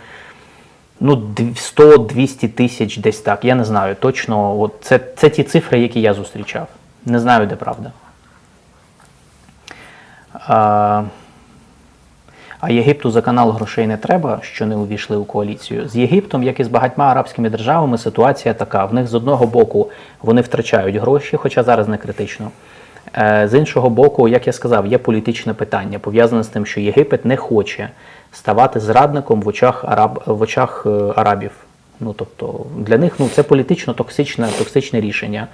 [SPEAKER 1] ну, 100-200 тисяч десь так. Я не знаю точно. От це, це ті цифри, які я зустрічав. Не знаю, де правда. А, а Єгипту за канал грошей не треба, що не увійшли у коаліцію. З Єгиптом, як і з багатьма арабськими державами, ситуація така. В них з одного боку вони втрачають гроші, хоча зараз не критично. Е, З іншого боку, як я сказав, є політичне питання, пов'язане з тим, що Єгипет не хоче ставати зрадником в очах, араб, в очах е, арабів. Ну, тобто, для них ну, це політично токсичне, токсичне рішення.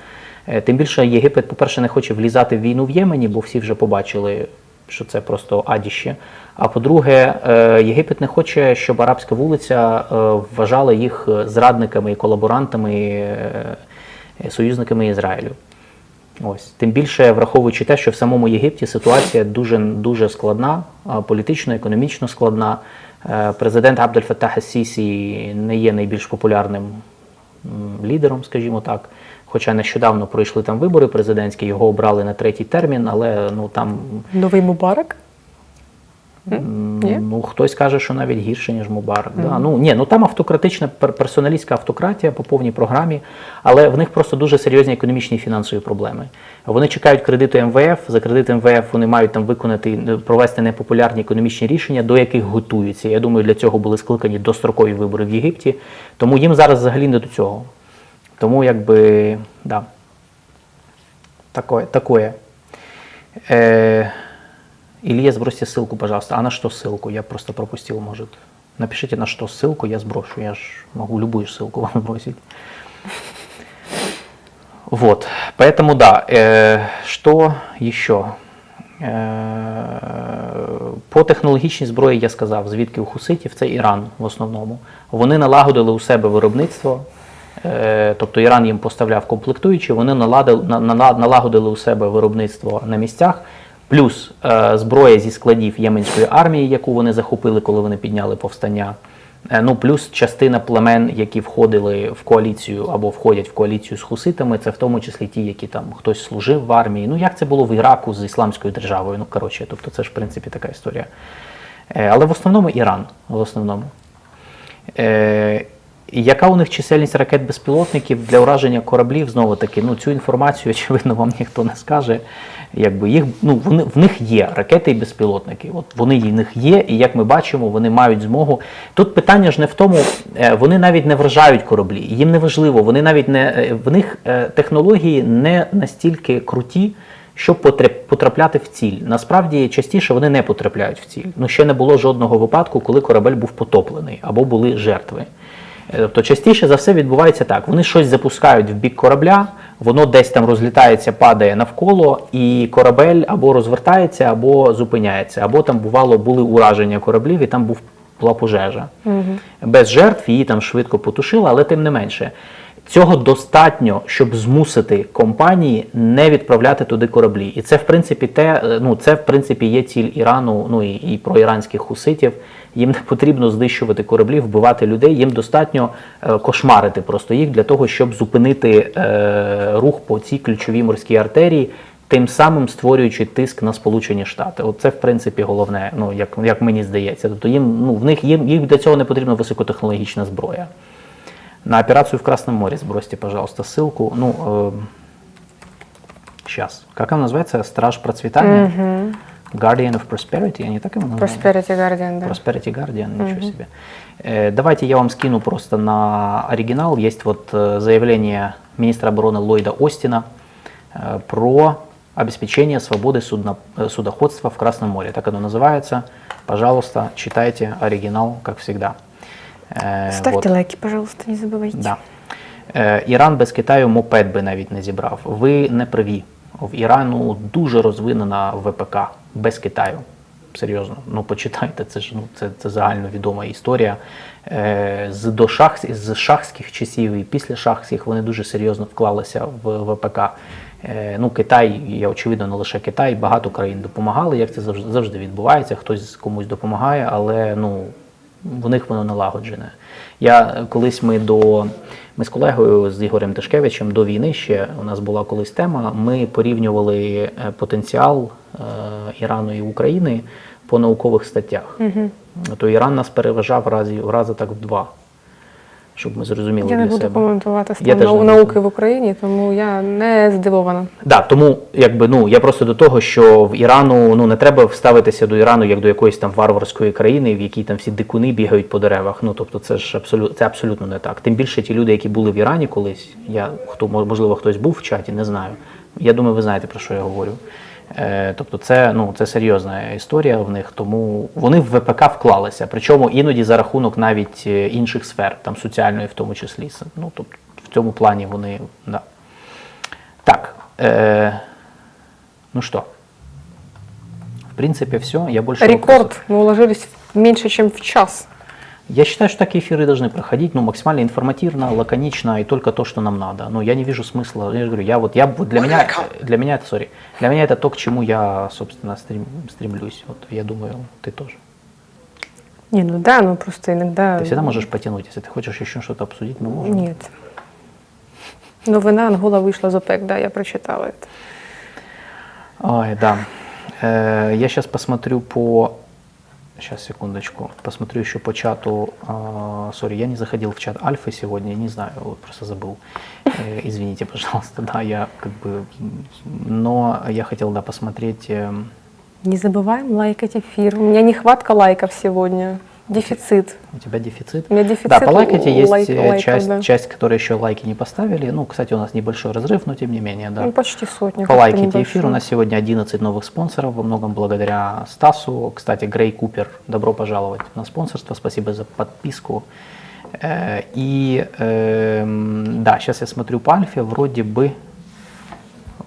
[SPEAKER 1] Е, Тим більше Єгипет, по-перше, не хоче влізати в війну в Ємені, бо всі вже побачили, що це просто адіще. А по-друге, е, Єгипет не хоче, щоб арабська вулиця е, вважала їх зрадниками і колаборантами, е, союзниками Ізраїлю. Ось тим більше враховуючи те, що в самому Єгипті ситуація дуже дуже складна, політично, економічно складна. Президент Абдель Фаттах Ас-Сісі не є найбільш популярним лідером, скажімо так. Хоча нещодавно пройшли там вибори президентські, його обрали на третій термін, але ну там
[SPEAKER 2] Новый Мубарак?
[SPEAKER 1] ну хтось каже, що навіть гірше, ніж Мубарак. Да. Ну ні, ну там автократична персоналістська автократія по повній програмі, але в них просто дуже серйозні економічні і фінансові проблеми. Вони чекають кредиту МВФ. За кредит МВФ вони мають там виконати е, провести непопулярні економічні рішення, до яких готуються. Я думаю, для цього були скликані дострокові вибори в Єгипті. Тому їм зараз взагалі не до цього. Тому якби да. Такое. такое. Э, Илья, сбросьте ссылку, пожалуйста. А на что ссылку? Я просто пропустил, может. Напишите, на что ссылку, я сброшу. Я ж могу любую ссылку вам бросить. Вот, поэтому да. Э, что еще? Е, По технологічній зброї я сказав, звідки у хуситів це Іран в основному. Вони налагодили у себе виробництво, е, тобто Іран їм поставляв комплектуючі, вони налагодили у себе виробництво на місцях, плюс е, зброя зі складів Єменської армії, яку вони захопили, коли вони підняли повстання. Е, Ну, плюс частина племен, які входили в коаліцію або входять в коаліцію з хуситами, це в тому числі ті, які там хтось служив в армії. Ну, як це було в Іраку з ісламською державою. Ну, коротше, тобто це ж в принципі така історія. Е, Але в основному Іран. В основному. Яка у них чисельність ракет безпілотників для ураження кораблів? Знову таки, ну цю інформацію, очевидно, вам ніхто не скаже. Якби їх, ну, вони, в них є ракети і безпілотники. От вони в них є, і як ми бачимо, вони мають змогу. Тут питання ж не в тому, е, вони навіть не вражають кораблі. Їм не важливо, вони навіть не е, в них е, технології не настільки круті, щоб потрап- потрапляти в ціль. Насправді частіше вони не потрапляють в ціль. Ну ще не було жодного випадку, коли корабель був потоплений або були жертви. Е, Тобто частіше за все відбувається так: вони щось запускають в бік корабля, воно десь там розлітається, падає навколо, і корабель або розвертається, або зупиняється, або там бувало були ураження кораблів, і там був була пожежа. Без жертв її там швидко потушили, але тим не менше. Цього достатньо, щоб змусити компанії не відправляти туди кораблі. І це, в принципі, те, е, ну, це, в принципі, є ціль Ірану, ну і, і проіранських хуситів. Їм не потрібно знищувати кораблі, вбивати людей. Їм достатньо е, кошмарити просто їх для того, щоб зупинити е, рух по цій ключовій морській артерії, тим самим створюючи тиск на Сполучені Штати. От це, в принципі, головне, ну як, як мені здається. Тобто їм ну в них їм, їм для цього не потрібна високотехнологічна зброя. На операцию в Красном море сбросьте, пожалуйста, ссылку. Ну, сейчас. Как она называется? Страж процветания? Guardian of Prosperity, они так его называют?
[SPEAKER 2] Prosperity Guardian, да.
[SPEAKER 1] Prosperity Guardian, ничего себе. Э, Давайте я вам скину просто на оригинал. Есть вот э, заявление министра обороны Ллойда Остина э, про обеспечение свободы судно- э, судоходства в Красном море. Так оно называется. Пожалуйста, читайте оригинал, как всегда. Э,
[SPEAKER 2] Ставьте
[SPEAKER 1] вот.
[SPEAKER 2] лайки, пожалуйста, не забывайте.
[SPEAKER 1] Да. Е, Іран без Китаю мопед би навіть не зібрав. Ви не праві. В Ірану дуже розвинена ВПК Без Китаю. Серйозно, ну почитайте, це ж ну це, це загальновідома історія. Е, з до шах, з шахських часів і після шахських вони дуже серйозно вклалися в ВПК. Е, ну, Китай, я очевидно, не лише Китай, багато країн допомагали, як це завжди, завжди відбувається. Хтось комусь допомагає, але ну в них воно налагоджене. Я колись ми до ми з колегою з Ігорем Тишкевичем до війни ще у нас була колись тема. Ми порівнювали е, потенціал е, Ірану і України по наукових статтях. То Іран нас переважав в разі в рази так в два, щоб ми зрозуміли
[SPEAKER 2] Я
[SPEAKER 1] для
[SPEAKER 2] не буду
[SPEAKER 1] себе.
[SPEAKER 2] коментувати стан нау- науки в Україні, тому я не здивована.
[SPEAKER 1] Да, тому якби ну я просто до того, що в Ірану ну не треба вставитися до Ірану як до якоїсь там варварської країни, в якій там всі дикуни бігають по деревах. Ну тобто, це ж абсолютно це абсолютно не так. Тим більше ті люди, які були в Ірані колись. Я хто можливо хтось був в чаті, не знаю. Я думаю, ви знаєте про що я говорю. Е, тобто, це ну це серйозна історія в них, тому вони в ВПК вклалися. Причому іноді за рахунок навіть е, інших сфер, там соціальної, в тому числі. Ну тобто в цьому плані вони да. Так, э, ну что, в принципе все. Я больше
[SPEAKER 2] Рекорд.
[SPEAKER 1] вопросов-
[SPEAKER 2] Мы уложились меньше, чем в час.
[SPEAKER 1] Я считаю, что такие эфиры должны проходить, ну, максимально информативно, лаконично и только то, что нам надо. Ну, я не вижу смысла. Я же говорю, я вот, я вот для меня, для меня это, sorry, для меня это то, к чему я, собственно, стрем- стремлюсь. Вот, я думаю, ты тоже.
[SPEAKER 2] Не, ну да, ну просто иногда...
[SPEAKER 1] Ты всегда можешь потянуть, если ты хочешь еще что-то обсудить, мы можем.
[SPEAKER 2] Нет. Новина Ангола вышла из ОПЕК, да, я прочитала это.
[SPEAKER 1] Ой, да. Э, я сейчас посмотрю по... Сейчас, секундочку. Посмотрю еще по чату. А, Сори, я не заходил в чат Альфы сегодня, не знаю, вот просто забыл. Э, Извините, пожалуйста, да, я как бы... Но я хотел, да, посмотреть... э,
[SPEAKER 2] Не забываем лайкать эфир. У меня нехватка лайков сегодня. Дефицит.
[SPEAKER 1] У тебя дефицит?
[SPEAKER 2] У меня дефицит
[SPEAKER 1] Да, по лайкайте есть
[SPEAKER 2] лайк-
[SPEAKER 1] э,
[SPEAKER 2] лайков,
[SPEAKER 1] часть,
[SPEAKER 2] да.
[SPEAKER 1] часть, которые еще лайки не поставили. Ну, кстати, у нас небольшой разрыв, но тем не менее, да.
[SPEAKER 2] Ну, почти сотня. Как-то
[SPEAKER 1] эфир. У нас сегодня 11 новых спонсоров, во многом благодаря Стасу. Кстати, Грей Купер, добро пожаловать на спонсорство. Спасибо за подписку. Э, И эм, да, сейчас я смотрю по Альфе, вроде бы,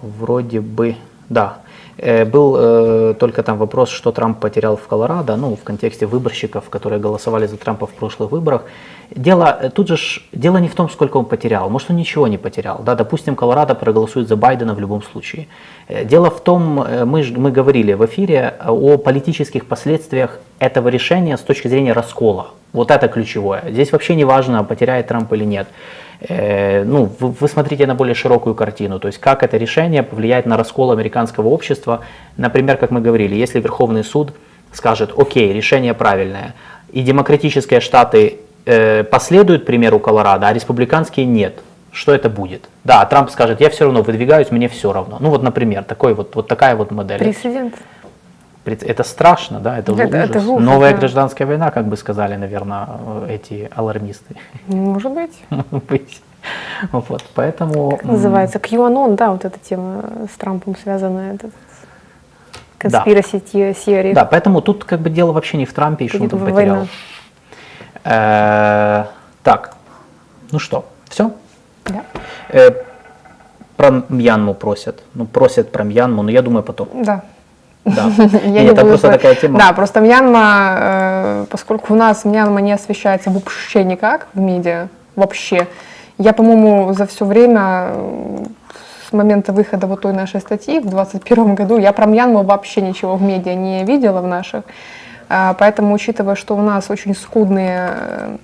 [SPEAKER 1] вроде бы, да. Э, Был э, только там вопрос, что Трамп потерял в Колорадо, ну, в контексте выборщиков, которые голосовали за Трампа в прошлых выборах. Дело, э, тут же дело не в том, сколько он потерял, может, он ничего не потерял. Да, допустим, Колорадо проголосует за Байдена в любом случае. Дело в том, мы, мы говорили в эфире о политических последствиях этого решения с точки зрения раскола. Вот это ключевое. Здесь вообще не важно, потеряет Трамп или нет. Э, ну, вы, вы смотрите на более широкую картину, то есть как это решение повлияет на раскол американского общества. Например, как мы говорили, если Верховный суд скажет, окей, решение правильное, и демократические штаты э, последуют примеру Колорадо, а республиканские нет, что это будет? Да, Трамп скажет, я все равно выдвигаюсь, мне все равно. Ну вот, например, такой вот, вот такая вот модель.
[SPEAKER 2] Прецедент.
[SPEAKER 1] Это страшно, да, это,
[SPEAKER 2] Это-
[SPEAKER 1] ужас.
[SPEAKER 2] это ужас,
[SPEAKER 1] Новая
[SPEAKER 2] да.
[SPEAKER 1] гражданская война, как бы сказали, наверное, эти алармисты.
[SPEAKER 2] Может быть.
[SPEAKER 1] быть. Вот, поэтому...
[SPEAKER 2] Как называется? QAnon, да, вот эта тема с Трампом связанная. Этот,
[SPEAKER 1] Да.
[SPEAKER 2] conspiracy theory.
[SPEAKER 1] Да, поэтому тут как бы дело вообще не в Трампе и что он там потерял. Э, Так, ну что, все?
[SPEAKER 2] Да.
[SPEAKER 1] Про Мьянму просят. Ну, просят про Мьянму, но я думаю потом.
[SPEAKER 2] Да.
[SPEAKER 1] Да.
[SPEAKER 2] Я
[SPEAKER 1] И
[SPEAKER 2] не
[SPEAKER 1] это
[SPEAKER 2] буду
[SPEAKER 1] просто такая тема.
[SPEAKER 2] Да, просто Мьянма, э, поскольку у нас Мьянма не освещается вообще никак в медиа, вообще, я, по-моему, за все время э, с момента выхода вот той нашей статьи в 2021 году я про Мьянму вообще ничего в медиа не видела в наших. А, Поэтому, учитывая, что у нас очень скудные э,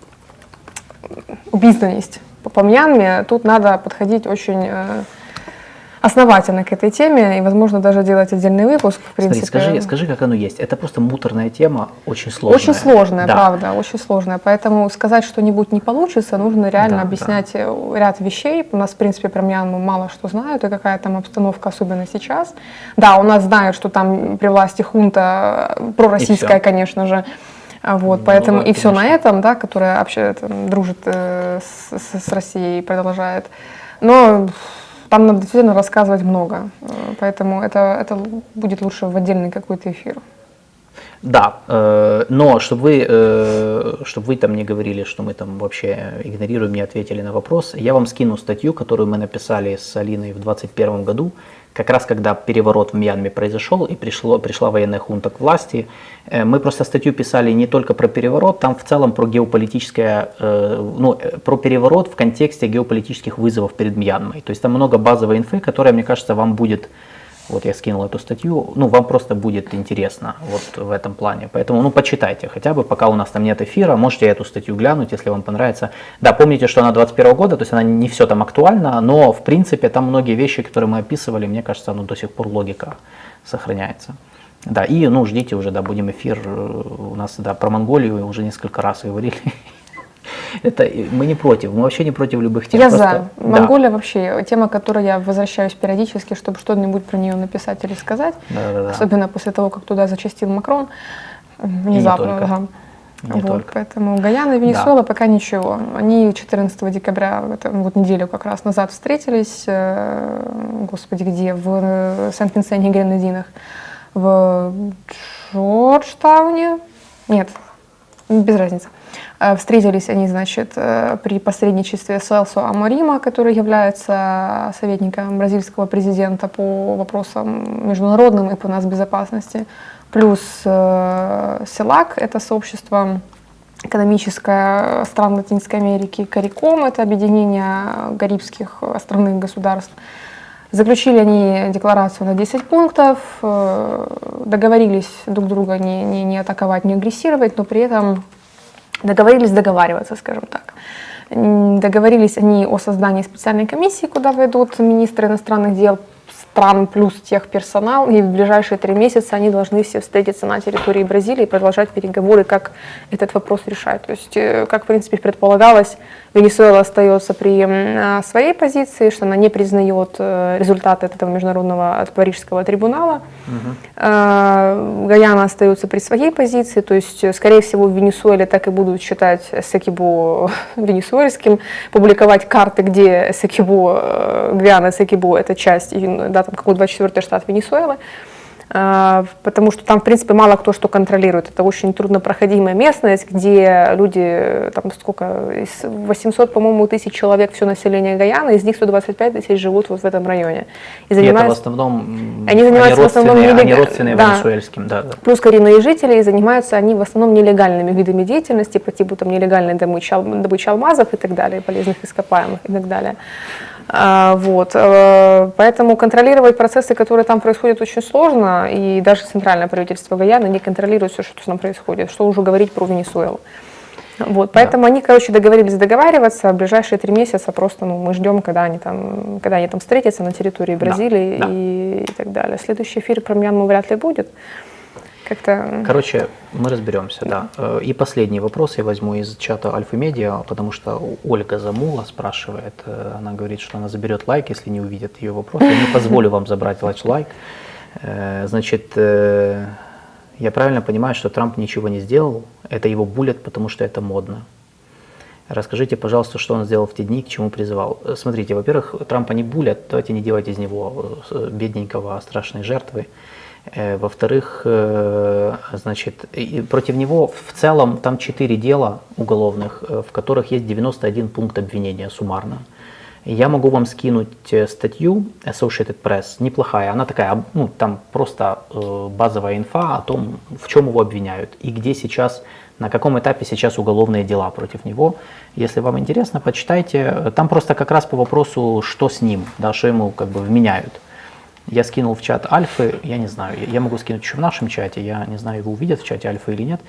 [SPEAKER 2] убийственность по, Мьянме, тут надо подходить очень э, основательно к этой теме, и, возможно, даже делать отдельный выпуск, в принципе.
[SPEAKER 1] Смотри, скажи, скажи, как оно есть. Это просто муторная тема, очень сложная.
[SPEAKER 2] Очень сложная,
[SPEAKER 1] Да.
[SPEAKER 2] правда, очень сложная. Поэтому сказать что-нибудь не получится, нужно реально
[SPEAKER 1] Да,
[SPEAKER 2] объяснять э, ряд вещей. У нас, в принципе, про Мьянму мало что знают, и какая там обстановка, особенно сейчас. Да, у нас знают, что там при власти хунта э, пророссийская, конечно же. А Вот,
[SPEAKER 1] Ну,
[SPEAKER 2] поэтому
[SPEAKER 1] да,
[SPEAKER 2] и все на
[SPEAKER 1] конечно.
[SPEAKER 2] этом, да, которая вообще там, дружит э, с- с Россией и продолжает. Но там надо действительно рассказывать много, э, поэтому это, это будет лучше в отдельный какой-то эфир.
[SPEAKER 1] Да, э, но чтобы вы, э, чтобы вы там не говорили, что мы там вообще игнорируем, не ответили на вопрос, я вам скину статью, которую мы написали с Алиной в 2021 году, как раз когда переворот в Мьянме произошел и пришло, пришла военная хунта к власти. Э, Мы просто статью писали не только про переворот, там в целом про геополитическое, э, ну, э, про переворот в контексте геополитических вызовов перед Мьянмой. То есть там много базовой инфы, которая, мне кажется, вам будет вот я скинул эту статью, ну, вам просто будет интересно вот в этом плане. Поэтому, ну, почитайте хотя бы, пока у нас там нет эфира, можете эту статью глянуть, если вам понравится. Да, помните, что она 21 года, то есть она не все там актуальна, но, в принципе, там многие вещи, которые мы описывали, мне кажется, ну, до сих пор логика сохраняется. Да, и, ну, ждите уже, да, будем эфир, э, у нас, да, про Монголию уже несколько раз говорили. Это мы не против, мы вообще не против любых тем.
[SPEAKER 2] Я
[SPEAKER 1] просто-
[SPEAKER 2] за.
[SPEAKER 1] да.
[SPEAKER 2] Монголия вообще тема, к которой я возвращаюсь периодически, чтобы что-нибудь про нее написать или сказать.
[SPEAKER 1] Да-да-да.
[SPEAKER 2] Особенно после того, как туда зачастил Макрон. Внезапно.
[SPEAKER 1] только.
[SPEAKER 2] ага.
[SPEAKER 1] Не
[SPEAKER 2] Вот,
[SPEAKER 1] только.
[SPEAKER 2] Поэтому Гаяна и Венесуэла пока ничего. Они 14 декабря, это, вот неделю как раз назад встретились, э, господи, где? В э, Сент-Винсенте и Гренадинах. В Джорджтауне? Нет, без разницы. Э, Встретились они, значит, э, при посредничестве Селсо Амарима, который является советником бразильского президента по вопросам международным и по нас безопасности. Плюс э, СЕЛАК, это сообщество экономическое стран Латинской Америки, CARICOM, это объединение карибских островных государств. Заключили они декларацию на 10 пунктов, договорились друг друга не, не, не атаковать, не агрессировать, но при этом договорились договариваться, скажем так. Договорились они о создании специальной комиссии, куда войдут министры иностранных дел стран плюс техперсонал, и в ближайшие три месяца они должны все встретиться на территории Бразилии и продолжать переговоры, как этот вопрос решать. То есть, э, как в принципе предполагалось, Венесуэла остается при а, своей позиции, что она не признает э, результаты этого международного от Парижского трибунала. Э, Гаяна остается при своей позиции, то есть, скорее всего, в Венесуэле так и будут считать Эсекибо венесуэльским, публиковать карты, где Эсекибо, э, Гвиана Эсекибо – это часть, и, да, там какой 24-й штат Венесуэлы, потому что там, в принципе, мало кто что контролирует. Это очень труднопроходимая местность, где люди, там сколько, из 800, по-моему, тысяч человек, все население Гаяны, из них 125 тысяч живут вот в этом районе. И
[SPEAKER 1] И это в
[SPEAKER 2] занимаются-
[SPEAKER 1] основном
[SPEAKER 2] Они занимаются в основном
[SPEAKER 1] родственные- они
[SPEAKER 2] нелег-
[SPEAKER 1] родственные
[SPEAKER 2] да.
[SPEAKER 1] венесуэльским, да, да.
[SPEAKER 2] Плюс коренные жители, и занимаются они в основном нелегальными видами деятельности, по типу там нелегальной добычи, добычи алмазов и так далее, полезных ископаемых и так далее. А, Вот. э, Поэтому контролировать процессы, которые там происходят, очень сложно, и даже центральное правительство Гаяны не контролирует все, что там происходит, что уже говорить про Венесуэлу. Вот, поэтому они, короче, договорились договариваться. В ближайшие три месяца просто ну, мы ждем, когда они там, когда они там встретятся на территории Бразилии
[SPEAKER 1] да.
[SPEAKER 2] И, и так далее. Следующий эфир про Мьянму вряд ли будет. Как-то
[SPEAKER 1] Короче, мы разберемся, да. Э, И последний вопрос я возьму из чата Альфа Медиа, потому что Ольга Замула спрашивает, э, она говорит, что она заберет лайк, если не увидит ее вопрос. Я не позволю вам забрать ваш лайк. Э, Значит, я правильно понимаю, что Трамп ничего не сделал, это его булят, потому что это модно. Расскажите, пожалуйста, что он сделал в те дни, к чему призывал. Смотрите, во-первых, Трампа не булят, давайте не делать из него бедненького страшной жертвы. Э, Во-вторых, э, значит, против него в целом там четыре дела уголовных, э, в которых есть 91 пункт обвинения суммарно. Я могу вам скинуть статью Associated Press, неплохая, она такая, ну там просто базовая инфа о том, в чем его обвиняют и где сейчас, на каком этапе сейчас уголовные дела против него. Если вам интересно, почитайте. Там просто как раз по вопросу, что с ним, да, что ему как бы вменяют. Я скинул в чат Альфы, я не знаю, я могу скинуть еще в нашем чате, я не знаю, его увидят в чате Альфы или нет.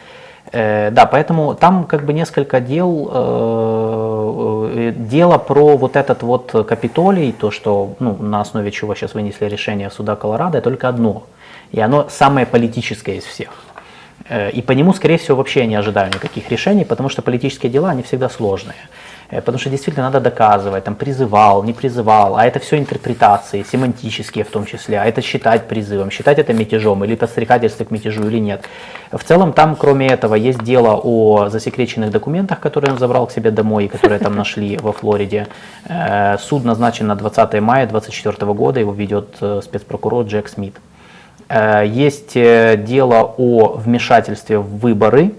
[SPEAKER 1] Э, да, поэтому там как бы несколько дел, э, э, дело про вот этот вот Капитолий, то, что ну, на основе чего сейчас вынесли решение суда Колорадо, только одно. И оно самое политическое из всех. Э, И по нему, скорее всего, вообще не ожидаю никаких решений, потому что политические дела, они всегда сложные. Э, Потому что действительно надо доказывать, там призывал, не призывал, а это все интерпретации, семантические в том числе, а это считать призывом, считать это мятежом или подстрекательство к мятежу или нет. В целом там, кроме этого, есть дело о засекреченных документах, которые он забрал к себе домой, и которые там нашли во Флориде. Э, Суд назначен на 20 мая 2024 года, его ведет э, спецпрокурор Джек Смит. Есть дело о вмешательстве в выборы.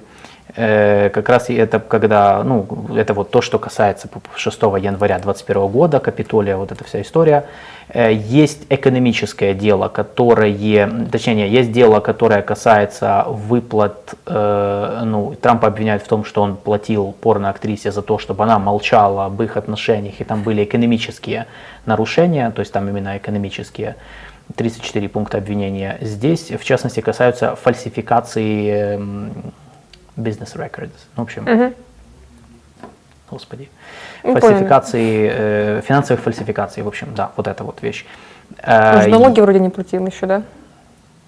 [SPEAKER 1] Э, Как раз это когда, ну, это вот то, что касается 6 января 2021 года, Капитолия, вот эта вся история. Э, Есть экономическое дело, которое, точнее, не, есть дело, которое касается выплат, э, ну, Трампа обвиняют в том, что он платил порноактрисе за то, чтобы она молчала об их отношениях, и там были экономические нарушения, то есть там именно экономические. 34 пункта обвинения. Здесь, в частности, касаются фальсификации эм, business records. Ну, в общем, господи.
[SPEAKER 2] Ну,
[SPEAKER 1] Фальсификации, э, финансовых фальсификаций, в общем, да, вот эта вот вещь. Э,
[SPEAKER 2] налоги вроде не платил еще, да?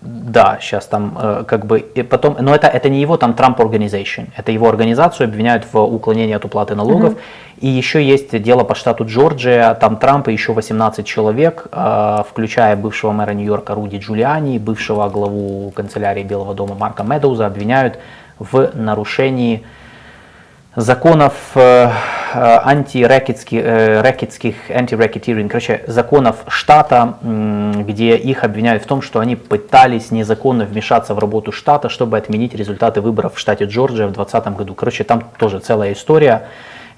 [SPEAKER 1] да, сейчас там э, как бы и потом, но это это не его там Trump Organization, это его организацию обвиняют в уклонении от уплаты налогов. И еще есть дело по штату Джорджия, там Трамп и еще 18 человек, э, включая бывшего мэра Нью-Йорка Руди Джулиани, бывшего главу канцелярии Белого дома Марка Медоуза обвиняют в нарушении законов э, э, антирэкетских, э, короче, законов штата, где их обвиняют в том, что они пытались незаконно вмешаться в работу штата, чтобы отменить результаты выборов в штате Джорджия в 2020 году. Короче, там тоже целая история.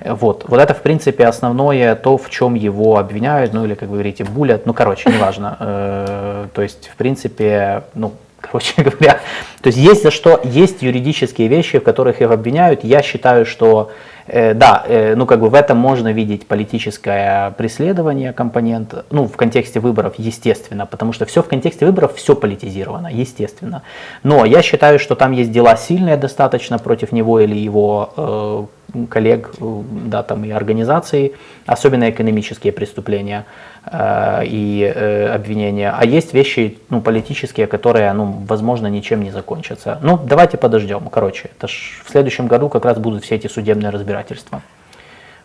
[SPEAKER 1] Вот. вот это, в принципе, основное то, в чем его обвиняют, ну или, как вы говорите, булят, ну, короче, неважно. Э, То есть, в принципе, ну, короче говоря, то есть есть за что, есть юридические вещи, в которых их обвиняют. Я считаю, что э, да, э, ну как бы в этом можно видеть политическое преследование компонент, ну в контексте выборов, естественно, потому что все в контексте выборов, все политизировано, естественно. Но я считаю, что там есть дела сильные достаточно против него или его э, коллег, э, да, там и организаций, особенно экономические преступления э, и э, обвинения. А есть вещи, ну, политические, которые, ну, возможно, ничем не закончатся. Ну, давайте подождем. Короче, это ж в следующем году как раз будут все эти судебные разбирательства.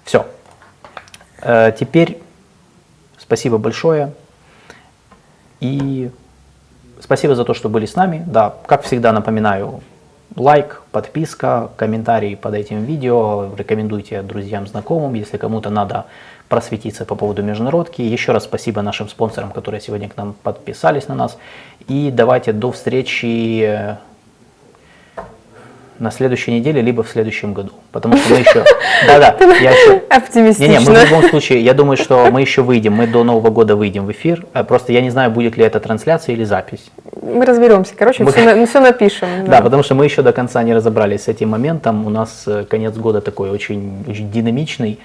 [SPEAKER 1] Все. Теперь спасибо большое. И спасибо за то, что были с нами. Да, как всегда напоминаю, лайк, подписка, комментарий под этим видео. Рекомендуйте друзьям, знакомым, если кому-то надо просветиться по поводу международки. Еще раз спасибо нашим спонсорам, которые сегодня к нам подписались на нас. И давайте до встречи на следующей неделе, либо в следующем году. Потому что мы еще... Да-да, я еще...
[SPEAKER 2] Оптимистично.
[SPEAKER 1] Не-не, мы в любом случае, я думаю, что мы еще выйдем, мы до Нового года выйдем в эфир. А Просто я не знаю, будет ли это трансляция или запись.
[SPEAKER 2] Мы разберемся. Короче,
[SPEAKER 1] Мы-
[SPEAKER 2] все, все напишем.
[SPEAKER 1] Да, потому что мы еще до конца не разобрались с этим моментом. У нас э, конец года такой очень, очень динамичный.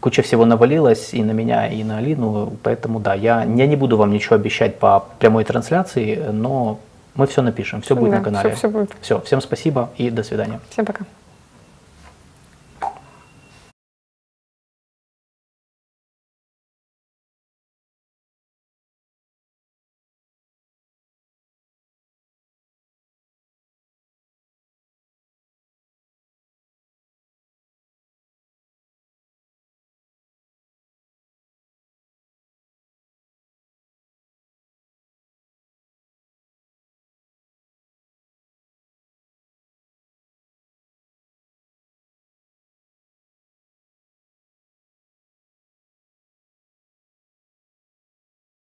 [SPEAKER 1] Куча всего навалилась и на меня, и на Алину. Поэтому да, я, я не буду вам ничего обещать по прямой трансляции, но мы все напишем, все будет
[SPEAKER 2] Да,
[SPEAKER 1] на канале.
[SPEAKER 2] всё- всё будет.
[SPEAKER 1] Все, всем спасибо и до свидания.
[SPEAKER 2] Всем пока.